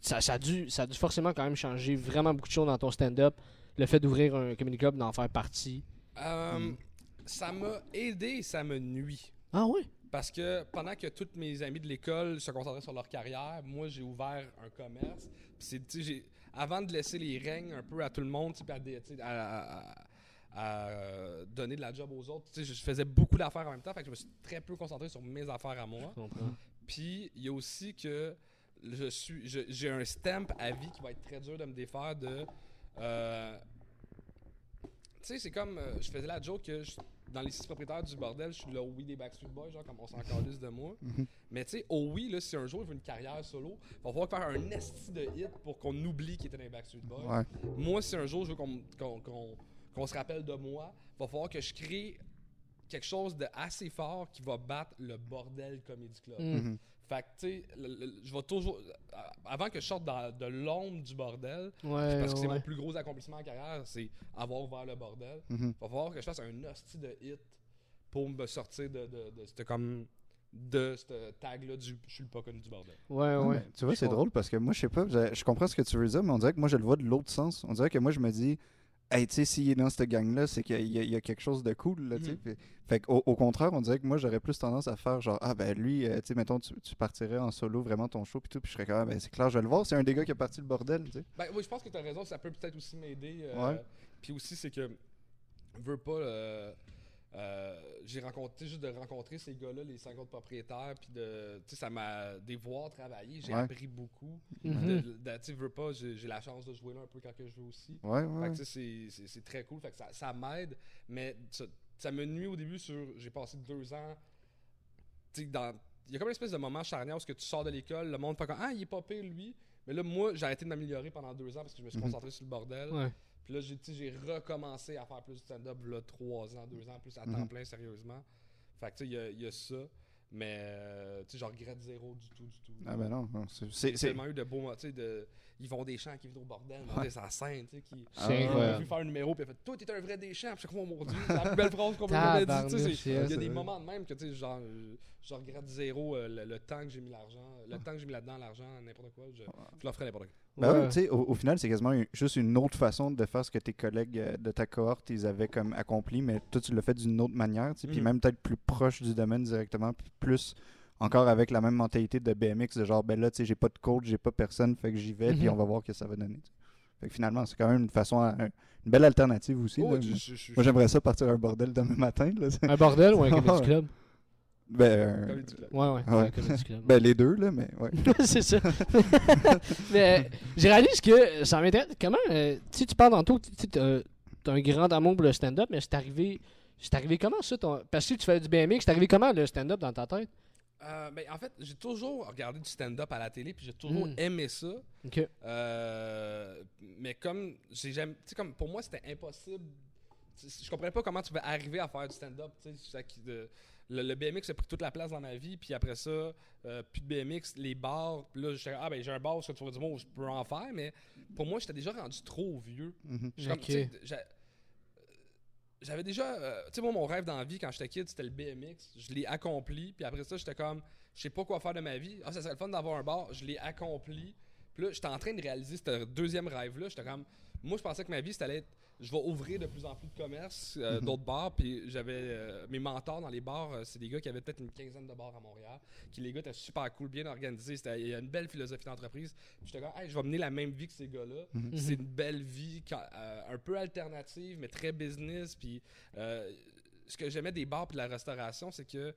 ça, ça, a dû, ça a dû forcément quand même changer vraiment beaucoup de choses dans ton stand-up. Le fait d'ouvrir un comedy club, d'en faire partie. Euh. Ça m'a aidé et ça me nuit. Ah ouais? Parce que pendant que tous mes amis de l'école se concentraient sur leur carrière, moi j'ai ouvert un commerce. Puis c'est, tu sais, j'ai- avant de laisser les règnes un peu à tout le monde, à, à- à- à, euh, donner de la job aux autres, tu sais, je faisais beaucoup d'affaires en même temps, fait que je me suis très peu concentré sur mes affaires à moi. Puis il y a aussi que je suis, je- j'ai un stamp à vie qui va être très dur de me défaire de. euh, tu sais, c'est comme. euh, je faisais la joke que je- dans les six propriétaires du bordel, je suis le oui des Backstreet Boys, genre comme on s'en calisse de moi. Mais tu sais, au oui, là, si un jour il veut une carrière solo, il va falloir faire un esti de hit pour qu'on oublie qu'il était dans les Backstreet Boys. Ouais. Moi, si un jour je veux qu'on qu'on- qu'on- se rappelle de moi, il va falloir que je crée quelque chose de assez fort qui va battre le bordel Comedy Club. Mm. Mhm. Fait que, tu sais, je vais toujours. euh, Avant que je sorte dans- de l'ombre du bordel, Ouais, parce que c'est mon plus gros accomplissement en carrière, c'est avoir ouvert le bordel. Il va falloir que je fasse un hostie de hit pour me sortir de, de, de, cette comme de ce tag-là du je suis le pas connu du bordel. Ouais, Ouais, tu vois, c'est drôle parce que moi, je sais pas, je, je comprends ce que tu veux dire, mais on dirait que moi, je le vois de l'autre sens. On dirait que moi, je me dis, hey, tu sais, s'il est dans cette gang-là, c'est qu'il y, a- il y a quelque chose de cool, là, tu sais. Mhm. Fait qu'au au contraire, on dirait que moi, j'aurais plus tendance à faire genre, ah, ben lui, euh, tu sais, mettons, tu, tu partirais en solo vraiment ton show, puis tout, puis je serais comme, ah, ben c'est clair, je vais le voir, c'est un des gars qui a parti le bordel, tu sais. Ben oui, je pense que tu as raison, ça peut peut-être aussi m'aider. euh, Ouais. Puis aussi, c'est que, veux pas, euh, euh, j'ai rencontré, juste de rencontrer ces gars-là, les cinq autres propriétaires, puis de, tu sais, ça m'a, des voir travailler, j'ai Ouais. appris beaucoup. De- de- tu sais, veux pas, j'ai j'ai la chance de jouer là un peu quand que je veux aussi. Ouais, Fait ouais. c'est- c'est c'est très cool. Fait que ça, ça m'aide, mais ça, ça me nuit au début sur. J'ai passé deux ans. Tu sais, dans. Il y a comme une espèce de moment charnière où ce que tu sors de l'école, le monde fait comme Ah, il est pas pire lui. Mais là, moi, j'ai arrêté de m'améliorer pendant deux ans parce que je me suis Mhm. concentré sur le bordel. Puis là, j'ai recommencé à faire plus de stand-up, là, trois ans, deux ans, plus à temps Mhm. plein, sérieusement. Fait que, tu sais, il y a- il y, a ça. Mais, euh, tu sais, je regrette zéro du tout, du tout. Ah, ben non, non, c'est- tellement eu de beaux, tu sais, de... Ils vont des champs qui vivent au bordel, Ouais. c'est la scène, tu sais, qui... Ah, ouais. Incroyable. vu faire un numéro, puis elle fait Toi, t'es un vrai des champs. Puis comme, oh mon dieu, c'est la plus belle phrase qu'on peut jamais dire. Tu sais, Il y a des moments de même que, tu sais, genre, je regrette zéro euh, le, le temps que j'ai mis l'argent, le temps que j'ai mis là-dedans, l'argent, n'importe quoi. Je, je ferai n'importe quoi. Ben ouais, sais, au, au final, c'est quasiment une- juste une autre façon de faire ce que tes collègues euh, de ta cohorte, ils avaient comme accompli, mais toi, tu l'as fait d'une autre manière, tu sais, puis Mhm. même peut-être plus proche du domaine directement, puis plus encore avec la même mentalité de BMX, de genre, ben là, tu sais, j'ai pas de coach, j'ai pas personne, fait que j'y vais, puis Mhm. on va voir ce que ça va donner. Fait que finalement, c'est quand même une façon, à- une belle alternative aussi. Oh, là. je- Moi, je- je- moi, j'aimerais ça partir à un bordel demain matin. Là. Un bordel ou un <laughs> Ouais. comedy club? ben, euh, Comedy club. Ouais, ouais. Ouais. Un club. ben, les deux, là, mais ouais. <laughs> c'est ça. <laughs> Mais euh, je réalise que ça m'intéresse. Comment, euh, tu sais, tu parles tantôt, tu sais, t'as t'as un grand amour pour le stand-up, mais c'est arrivé, c'est arrivé comment ça? Ton... Parce que tu fais du BMX, c'est arrivé comment le stand-up dans ta tête? Euh, ben, en fait, j'ai toujours regardé du stand-up à la télé, puis j'ai toujours Mm. aimé ça. Euh, mais comme j'ai jamais, comme pour moi c'était impossible. Je comprenais pas comment tu vas arriver à faire du stand-up. Le, le BMX a pris toute la place dans ma vie, puis après ça, euh, plus de BMX, les bars. Puis là, j'étais ah ben j'ai un bar sur le tour du monde, je peux en faire, mais pour moi j'étais déjà rendu trop vieux. Mhm. Je comme, Ok. tu sais, j'a- euh, J'avais déjà. euh, tu sais, moi, mon rêve dans la vie quand j'étais kid, c'était le BMX. Je l'ai accompli. Puis après ça, j'étais comme, je sais pas quoi faire de ma vie. Ah, ça serait le fun d'avoir un bar. Je l'ai accompli. Puis là, j'étais en train de réaliser ce deuxième rêve-là. J'étais comme, moi, je pensais que ma vie, c'était être. Je vais ouvrir de plus en plus de commerces, euh, Mhm. d'autres bars. Puis j'avais. euh, mes mentors dans les bars, euh, c'est des gars qui avaient peut-être une quinzaine de bars à Montréal. Qui, les gars, étaient super cool, bien organisés. Il y a une belle philosophie d'entreprise. Puis j'étais comme, hey, je vais mener la même vie que ces gars-là. Mhm. C'est une belle vie, quand- un peu alternative, mais très business. Puis ce que j'aimais des bars et de la restauration, c'est que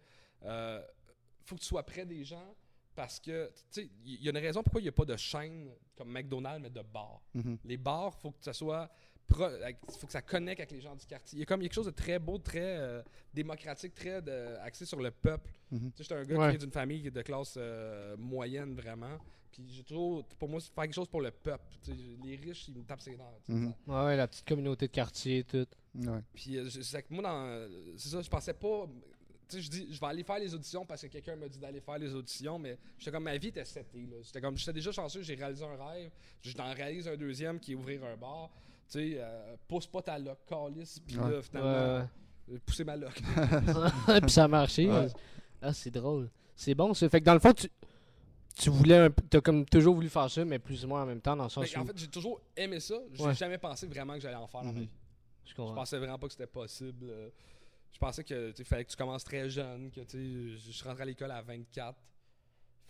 faut que tu sois près des gens parce que, tu sais, il y a une raison pourquoi il n'y a pas de chaîne comme McDonald's, mais de bars. Mhm. Les bars, faut que ça soit. Pro- avec- faut que ça connecte avec les gens du quartier. Il y a comme quelque chose de très beau, très euh, démocratique, très de- axé sur le peuple. Mhm. Tu sais, j'étais un gars Ouais. qui est d'une famille de classe euh, moyenne, vraiment. Puis j'ai toujours. Pour moi, c'est faire quelque chose pour le peuple. Tu sais, les riches, ils me tapent ses dents. Mhm. ça. Ouais, ouais, la petite communauté de quartier, tout. Ouais. Puis euh, c'est que moi, dans, c'est ça, je pensais pas. Tu sais, je dis, je vais aller faire les auditions parce que quelqu'un m'a dit d'aller faire les auditions, mais j'étais comme, ma vie était setée. là. J'étais comme, j'étais déjà chanceux, j'ai réalisé un rêve. Je t'en réalise un deuxième qui est ouvrir un bar. Tu sais, euh, pousse pas ta loc, calice. Puis Ouais. là, finalement, euh, pousser ma loc. <laughs> Puis ça a marché. Ouais. Ah, c'est drôle. C'est bon, ça. Fait que dans le fond, tu, tu voulais un peu- T'as comme toujours voulu faire ça, mais plus ou moins en même temps, dans le sens Mais où. en fait, j'ai toujours aimé ça. J'ai Ouais. jamais pensé vraiment que j'allais en faire dans ma Mhm. vie. je Je pensais vraiment pas que c'était possible. euh, Je pensais que fallait que tu commences très jeune, que tu sais, je je rentrais à l'école à 24.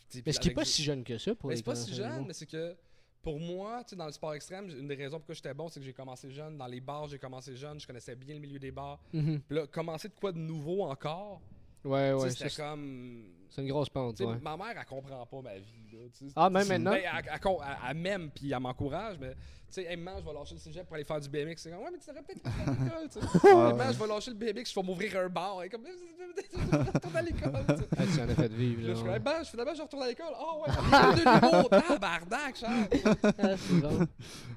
Tu sais, Mais ce qui est pas si jeune que ça pour Mais c'est pas si jeune, mais c'est que pour moi, tu sais, dans le sport extrême, une des raisons pourquoi j'étais bon, c'est que j'ai commencé jeune. Dans les bars, j'ai commencé jeune. Je connaissais bien le milieu des bars. Puis là, commencer de quoi de nouveau encore, Ouais, ouais. c'était comme. C'est une grosse pente, ouais. Ma mère, elle comprend pas ma vie. Là, tu sais. Ah, même maintenant? Ben, elle, elle elle- elle m'aime puis elle m'encourage, mais tu sais, hey, maman, je vais lâcher le cégep pour aller faire du BMX. C'est comme, ouais, mais tu devrais peut-être à l'école, tu sais. <laughs> Je vais lâcher le BMX, je vais m'ouvrir un bar. Elle est comme, <laughs> je vais retourner à l'école, tu sais. En as fait vivre, là, là. je suis comme, ben, finalement, je retourne à l'école. Oh, ouais, l'école <laughs> de tabarnak, Charles. Ah.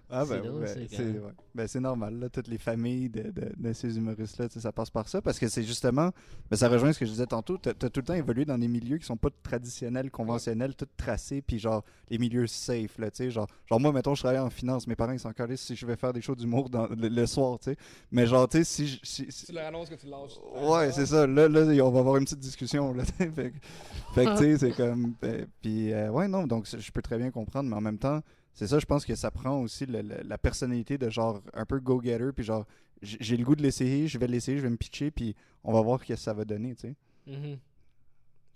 Ah C'est ben, c'est même. ouais. Ben, c'est normal, là, toutes les familles de, de, de ces humoristes-là, ça passe par ça, parce que c'est justement, ben, ça rejoint ce que je disais tantôt, t'as as tout le temps évolué dans des milieux qui sont pas traditionnels, conventionnels, tout tracés, puis genre les milieux safe, là, tu sais. Genre, genre, moi, mettons, je travaille en finance, mes parents, ils sont encore si je vais faire des shows d'humour dans- le, le soir, tu sais. Mais genre, tu sais, si, je- si, si- Tu leur annonces que tu lâches. Ouais, c'est ça. Là, là, on va avoir une petite discussion. Là, <laughs> fait que, fait que, tu sais, c'est comme. ben, puis, euh, ouais, non, donc je peux très bien comprendre, mais en même temps, c'est ça, je pense que ça prend aussi le- le- la personnalité de genre un peu go-getter, puis genre, j'ai le goût de l'essayer, je vais l'essayer, je vais me pitcher, puis on va voir ce que ça va donner, tu sais. Mhm.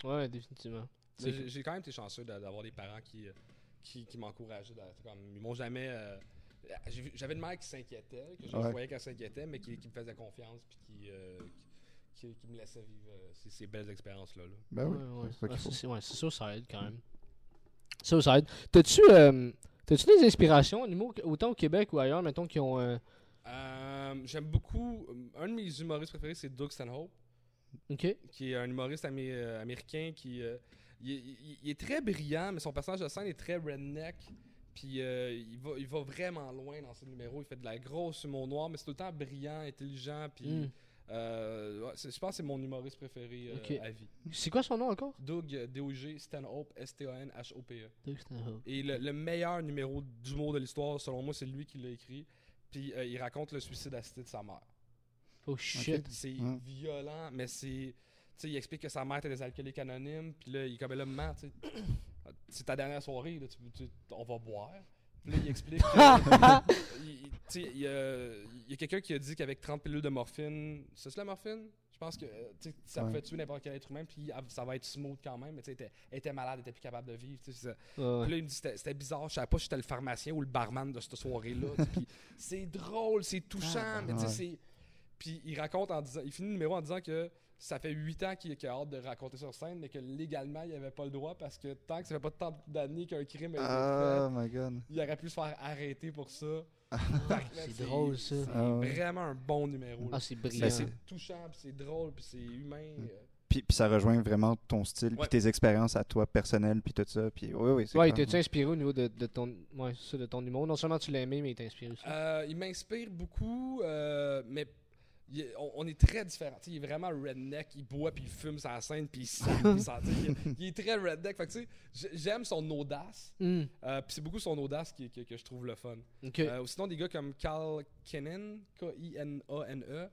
Ouais, définitivement. J'ai quand même été chanceux d'a- d'avoir des parents qui, euh, qui, qui m'encourageaient. comme, Ils m'ont jamais. euh, J'avais une mère qui s'inquiétait, que je Ouais. voyais qu'elle s'inquiétait, mais qui, qui me faisait confiance puis qui, euh, qui, qui- qui me laissait vivre euh, ces, ces belles expériences-là. là. Ben oui, Ouais, ouais. c'est ça qu'il Ouais, faut. c'est- ouais, c'est sûr, ça aide quand même. Ça, ça aide. T'as-tu euh, t'as-tu des inspirations autant au Québec ou ailleurs, mettons, qui ont. euh, Euh, J'aime beaucoup. Un de mes humoristes préférés, c'est Doug Stanhope. Qui est un humoriste amé- euh, américain qui euh, il, est- il- il est très brillant, mais son personnage de scène est très redneck. Puis euh, il, va, il va vraiment loin dans ses numéros. Il fait de la grosse humour noir, mais c'est tout le temps brillant, intelligent. Puis Mm. euh, ouais, c'est- je pense que c'est mon humoriste préféré à vie. C'est quoi son nom encore? Doug D-O-G Stanhope, S-T-A-N-H-O-P-E. Doug Stanhope. Et le, le meilleur numéro d'humour de l'histoire, selon moi, c'est lui qui l'a écrit. Puis il raconte le suicide assisté de sa mère. Oh shit. C'est Ouais. violent, mais c'est. Tu sais, il explique que sa mère était des alcooliques anonymes, puis là, il est comme là, maman, tu sais, <clears throat> c'est ta dernière soirée, là, tu, tu- on va boire. Puis là, il explique. que- <laughs> il- il- tu sais, il y a, il y a quelqu'un qui a dit qu'avec 30 pilules de morphine, c'est ça la morphine? Je pense que euh, tu sais, ça Ouais. pouvait tuer n'importe quel être humain, puis ah, ça va être smooth quand même, mais tu sais, elle était- malade, elle était plus capable de vivre. ça. Ouais, Puis là, il me dit c'était bizarre, je savais pas si j'étais le pharmacien ou le barman de cette soirée-là. c'est drôle, c'est touchant, mais tu sais, ouais. c'est. Puis il raconte en disant, il finit le numéro en disant que ça fait 8 ans qu'il a hâte de raconter sur scène, mais que légalement, il avait pas le droit parce que tant que ça fait pas tant d'années qu'un crime a été Oh fait, my god. il aurait pu se faire arrêter pour ça. Que, c'est drôle, ça. C'est Ah ouais. vraiment un bon numéro. là. Ah, c'est brillant. c'est touchant, c'est drôle, puis c'est humain. Mm. euh. Puis, puis ça rejoint vraiment ton style, Ouais. puis tes expériences à toi personnelles, puis tout ça. Puis oui, oui, c'est Ouais, t'es-tu inspiré au niveau de, de ton. Ouais, ça, de ton humour? Non seulement tu l'as aimé, mais il t'a inspiré aussi. Euh, il m'inspire beaucoup, euh, mais il est- on, on est très différents. Tu sais, il est vraiment redneck, il boit, puis il fume sa scène, puis il sent, il est- très redneck. Fait que, tu sais, j'ai- j'aime son audace, Hmm. euh, puis c'est beaucoup son audace qui, qui- que je trouve le fun. Ok. Euh, ou sinon, des gars comme Carl Kinnan, K-I-N-A-N-E,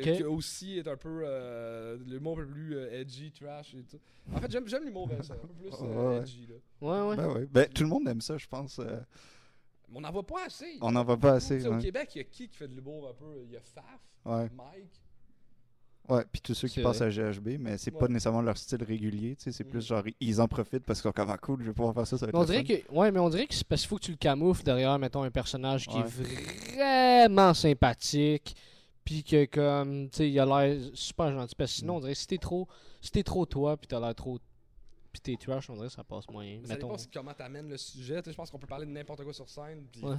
qui, aussi est un peu euh, l'humour un peu plus euh, edgy, trash et tout. En fait, j'aime j'aime l'humour un peu plus euh, Ouais, ouais. edgy. Là. Ouais, ouais. Ben oui. Ben, tout le monde aime ça, je pense. Mais on n'en voit pas assez. on n'en va pas assez. Au Ouais. Québec, il y a qui qui fait de l'humour un peu? Il y a Faf, ouais. Mike. Ouais, puis tous ceux qui passent à GHB, mais c'est pas Ouais. nécessairement leur style régulier, tu sais, c'est plus genre, ils en profitent parce qu'ils sont comme, cool, je vais pouvoir faire ça, ça va être on le dirait fun. que. Ouais, mais on dirait que c'est parce qu'il faut que tu le camoufles derrière, mettons, un personnage qui Ouais. est vraiment sympathique. Puis que, comme, tu sais, il a l'air super gentil. Parce que sinon, on dirait que si t'es trop, si t'es trop toi, puis t'as l'air trop. Puis t'es trash, on dirait que ça passe moyen. Mais ça Mettons. dépend comment t'amènes le sujet. Je pense qu'on peut parler de n'importe quoi sur scène. Puis Ouais.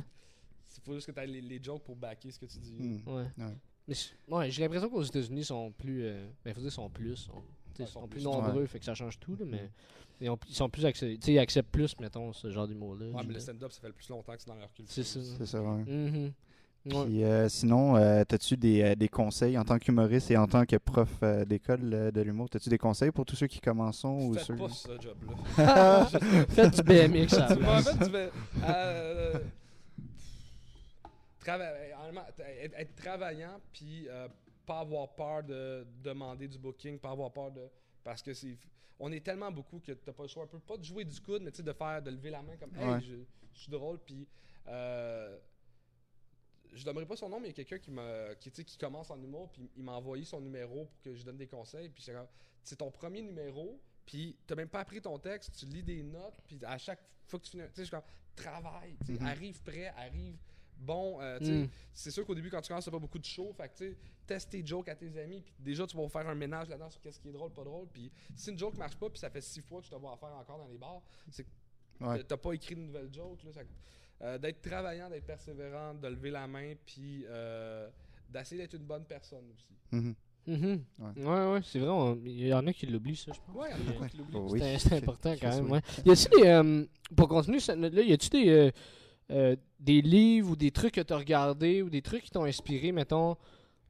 Il faut juste que tu les, les jokes pour backer ce que tu dis. Hmm. Ouais. Ouais. Mais ouais, j'ai l'impression qu'aux États-Unis, ils sont plus. Euh, ben, faut dire, ils sont plus. Sont, Ouais, sont sont plus plus- nombreux, fait que ça change tout, là, mais. Ils, ont- ils sont plus acceptés. Tu sais, ils acceptent plus, mettons, ce genre d'humour-là. Ouais, mais le stand-up, ça fait le plus longtemps que c'est dans leur culture. C'est ça. C'est ça, ouais. Mhm. Ouais. Puis euh, sinon, euh, t'as-tu des, euh, des conseils en tant qu'humoriste et en tant que prof euh, d'école euh, de l'humour? T'as-tu des conseils pour tous ceux qui commencent ou Faites ceux... pas ce job-là. <laughs> <laughs> Faites du BMX euh, trava- t- être, être travaillant, puis euh, pas avoir peur de demander du booking, pas avoir peur de. Parce que c'est. On est tellement beaucoup que t'as pas le choix un peu, pas de jouer du coude, mais tu sais, de faire, de lever la main comme, hey, Ouais. je, je suis drôle, puis. Je donnerai pas son nom, mais il y a quelqu'un qui m'a qui, tu qui commence en humour, puis il m'a envoyé son numéro pour que je donne des conseils, puis c'est ton premier numéro, puis t'as même pas appris ton texte, tu lis des notes, puis à chaque fois que tu finis, tu sais, je suis comme, travaille, tu Mhm. arrive prêt, arrive bon, euh, tu Mm. c'est sûr qu'au début, quand tu commences, t'as pas beaucoup de show, fait que tu teste tes jokes à tes amis, puis déjà, tu vas faire un ménage là-dedans sur qu'est-ce qui est drôle, pas drôle, puis si une joke marche pas, puis ça fait six fois que je te vois en faire encore dans les bars, c'est que Ouais. T'as pas écrit de nouvelles jokes. Là, ça- euh, d'être travaillant, d'être persévérant, de lever la main, puis euh, d'essayer d'être une bonne personne aussi. Mhm. Mhm. Ouais. Ouais, ouais, c'est vrai. on- Il y en a qui l'oublient, ça, je pense. Ouais, il y en a qui l'oublient. Oh, oui. C'est c'est important <laughs> quand même. Ouais. Y a-tu des. euh, pour continuer cette note-là, y a-tu des, euh, euh, des livres ou des trucs que t'as regardés ou des trucs qui t'ont inspiré, mettons,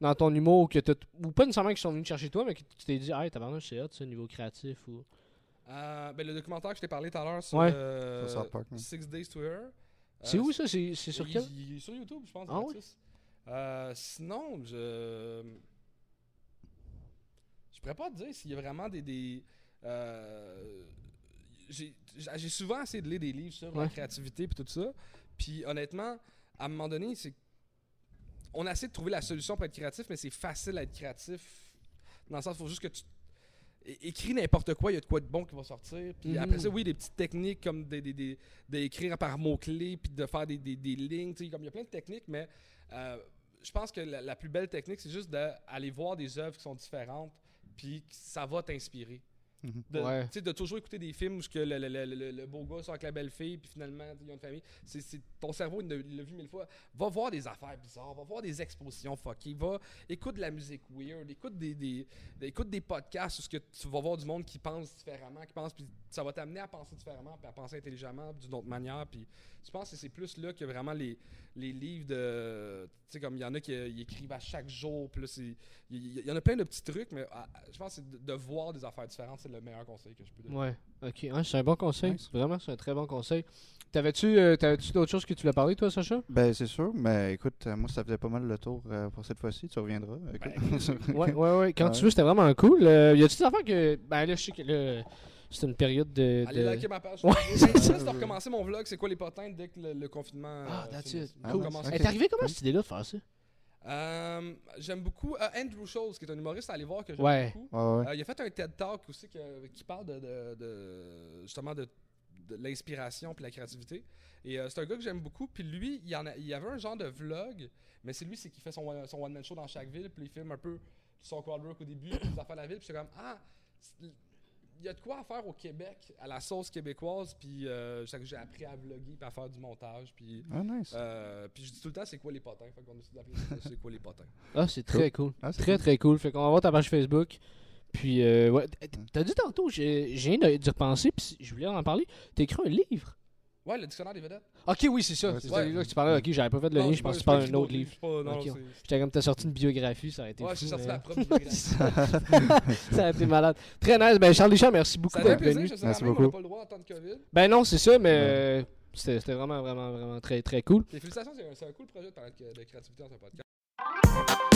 dans ton humour, que t'as- ou pas nécessairement qui sont venus chercher toi, mais que tu t'es dit, hey, tabarnouche, c'est hot, ça, niveau créatif ou? Euh, ben, le documentaire que je t'ai parlé tout à l'heure sur, euh, ouais. Six Days to Her. C'est Euh, où ça? C'est c'est sur quel? il est sur YouTube, je pense. Ah oui? Euh, sinon, je. Je pourrais pas te dire s'il y a vraiment des. des euh, J'ai souvent essayé de lire des livres sur la créativité et tout ça. Puis honnêtement, à un moment donné, c'est. On essaie de trouver la solution pour être créatif, mais c'est facile à être créatif. Dans le sens, il faut juste que tu. Écris n'importe quoi, il y a de quoi de bon qui va sortir. Puis Mhm. après ça, oui, des petites techniques comme d'écrire par mots-clés, puis de faire des, des, des lignes. Comme il y a plein de techniques, mais euh, je pense que la, la plus belle technique, c'est juste d'aller voir des œuvres qui sont différentes, puis ça va t'inspirer. Mhm. De, Ouais. toujours écouter des films où ce que le, le- le- le- beau gars sort avec la belle fille, puis finalement, ils ont une famille. C'est, c'est- ton cerveau, il l'a- il l'a vu mille fois. Va voir des affaires bizarres, va voir des expositions fuckées, va écoute de la musique weird, écoute des, des, des- écoute des podcasts où ce que tu vas voir du monde qui pense différemment, qui pense, puis ça va t'amener à penser différemment, puis à penser intelligemment, d'une autre manière. Puis je pense que c'est plus là que vraiment les, les livres de. Tu sais, comme il y en a qui ils écrivent à chaque jour, puis il y, en a plein de petits trucs, mais ah, je pense que c'est de, de voir des affaires différentes, c'est le meilleur conseil que je peux donner. Ouais, ok. Ouais, c'est un bon conseil. Nice. Vraiment, c'est un très bon conseil. T'avais-tu euh, t'avais-tu d'autres choses que tu voulais parler, toi, Sacha? Ben, c'est sûr, mais écoute, euh, moi, ça faisait pas mal le tour euh, pour cette fois-ci. Tu reviendras. écoute. <laughs> Ouais, ouais, ouais. Quand <laughs> Ouais. tu veux, c'était vraiment cool. Euh, y a-tu des affaires que. Ben là, je sais que c'est une période de. Allez de- liker ma page. Ouais, c'est de recommencer mon vlog, c'est quoi les potins dès que le, le confinement. Ah, euh, that's it. Cool. commence. Ok. Elle est arrivée comment cette idée-là de faire ça? Euh, J'aime beaucoup euh, Andrew Schultz, qui est un humoriste à aller voir que j'aime Ouais. beaucoup. Ouais, ouais. Euh, il a fait un TED Talk aussi que- qui parle de, de- de- justement de, de l'inspiration puis la créativité. Et euh, c'est un gars que j'aime beaucoup. Puis lui, il y, en a, il y avait un genre de vlog, mais c'est lui c'est qui fait son, one- son one-man show dans chaque ville. Puis il filme un peu son crowd work au début, puis les affaires de la ville. Puis c'est comme, ah, il y a de quoi à faire au Québec, à la sauce québécoise. Puis euh, j'ai appris à vlogger puis à faire du montage. Puis, Ah, nice. euh, puis je dis tout le temps, c'est quoi les potins? Fait qu'on a décidé d'appeler ça, c'est quoi les potins? <laughs> Ah, c'est très cool. Ah, c'est Très, cool. très cool. Fait qu'on va voir ta page Facebook. Puis, euh, ouais. T'as dit tantôt, j'ai de- d'y repenser, puis je voulais en parler. T'as écrit un livre. Ouais, le dictionnaire des vedettes. Ok, oui, c'est ça. Ouais, c'est c'est ce ça. livre-là que tu parlais. Ok, j'avais pas fait le lien, je pense que tu parles d'un autre livre. Non, Ok, c'est- J'étais comme t'as sorti une biographie, ça a été Ouais, j'ai sorti mais- ma propre <laughs> biographie. ça a été malade. Très nice. Ben, Charles Deschamps, merci beaucoup d'être venu. je sais Merci même, on n'a beaucoup. pas le droit en temps de COVID. Ben non, c'est ça, mais euh, c'était vraiment, vraiment, vraiment très, très cool. Et félicitations, c'est un, un cool projet de, de créativité dans un podcast.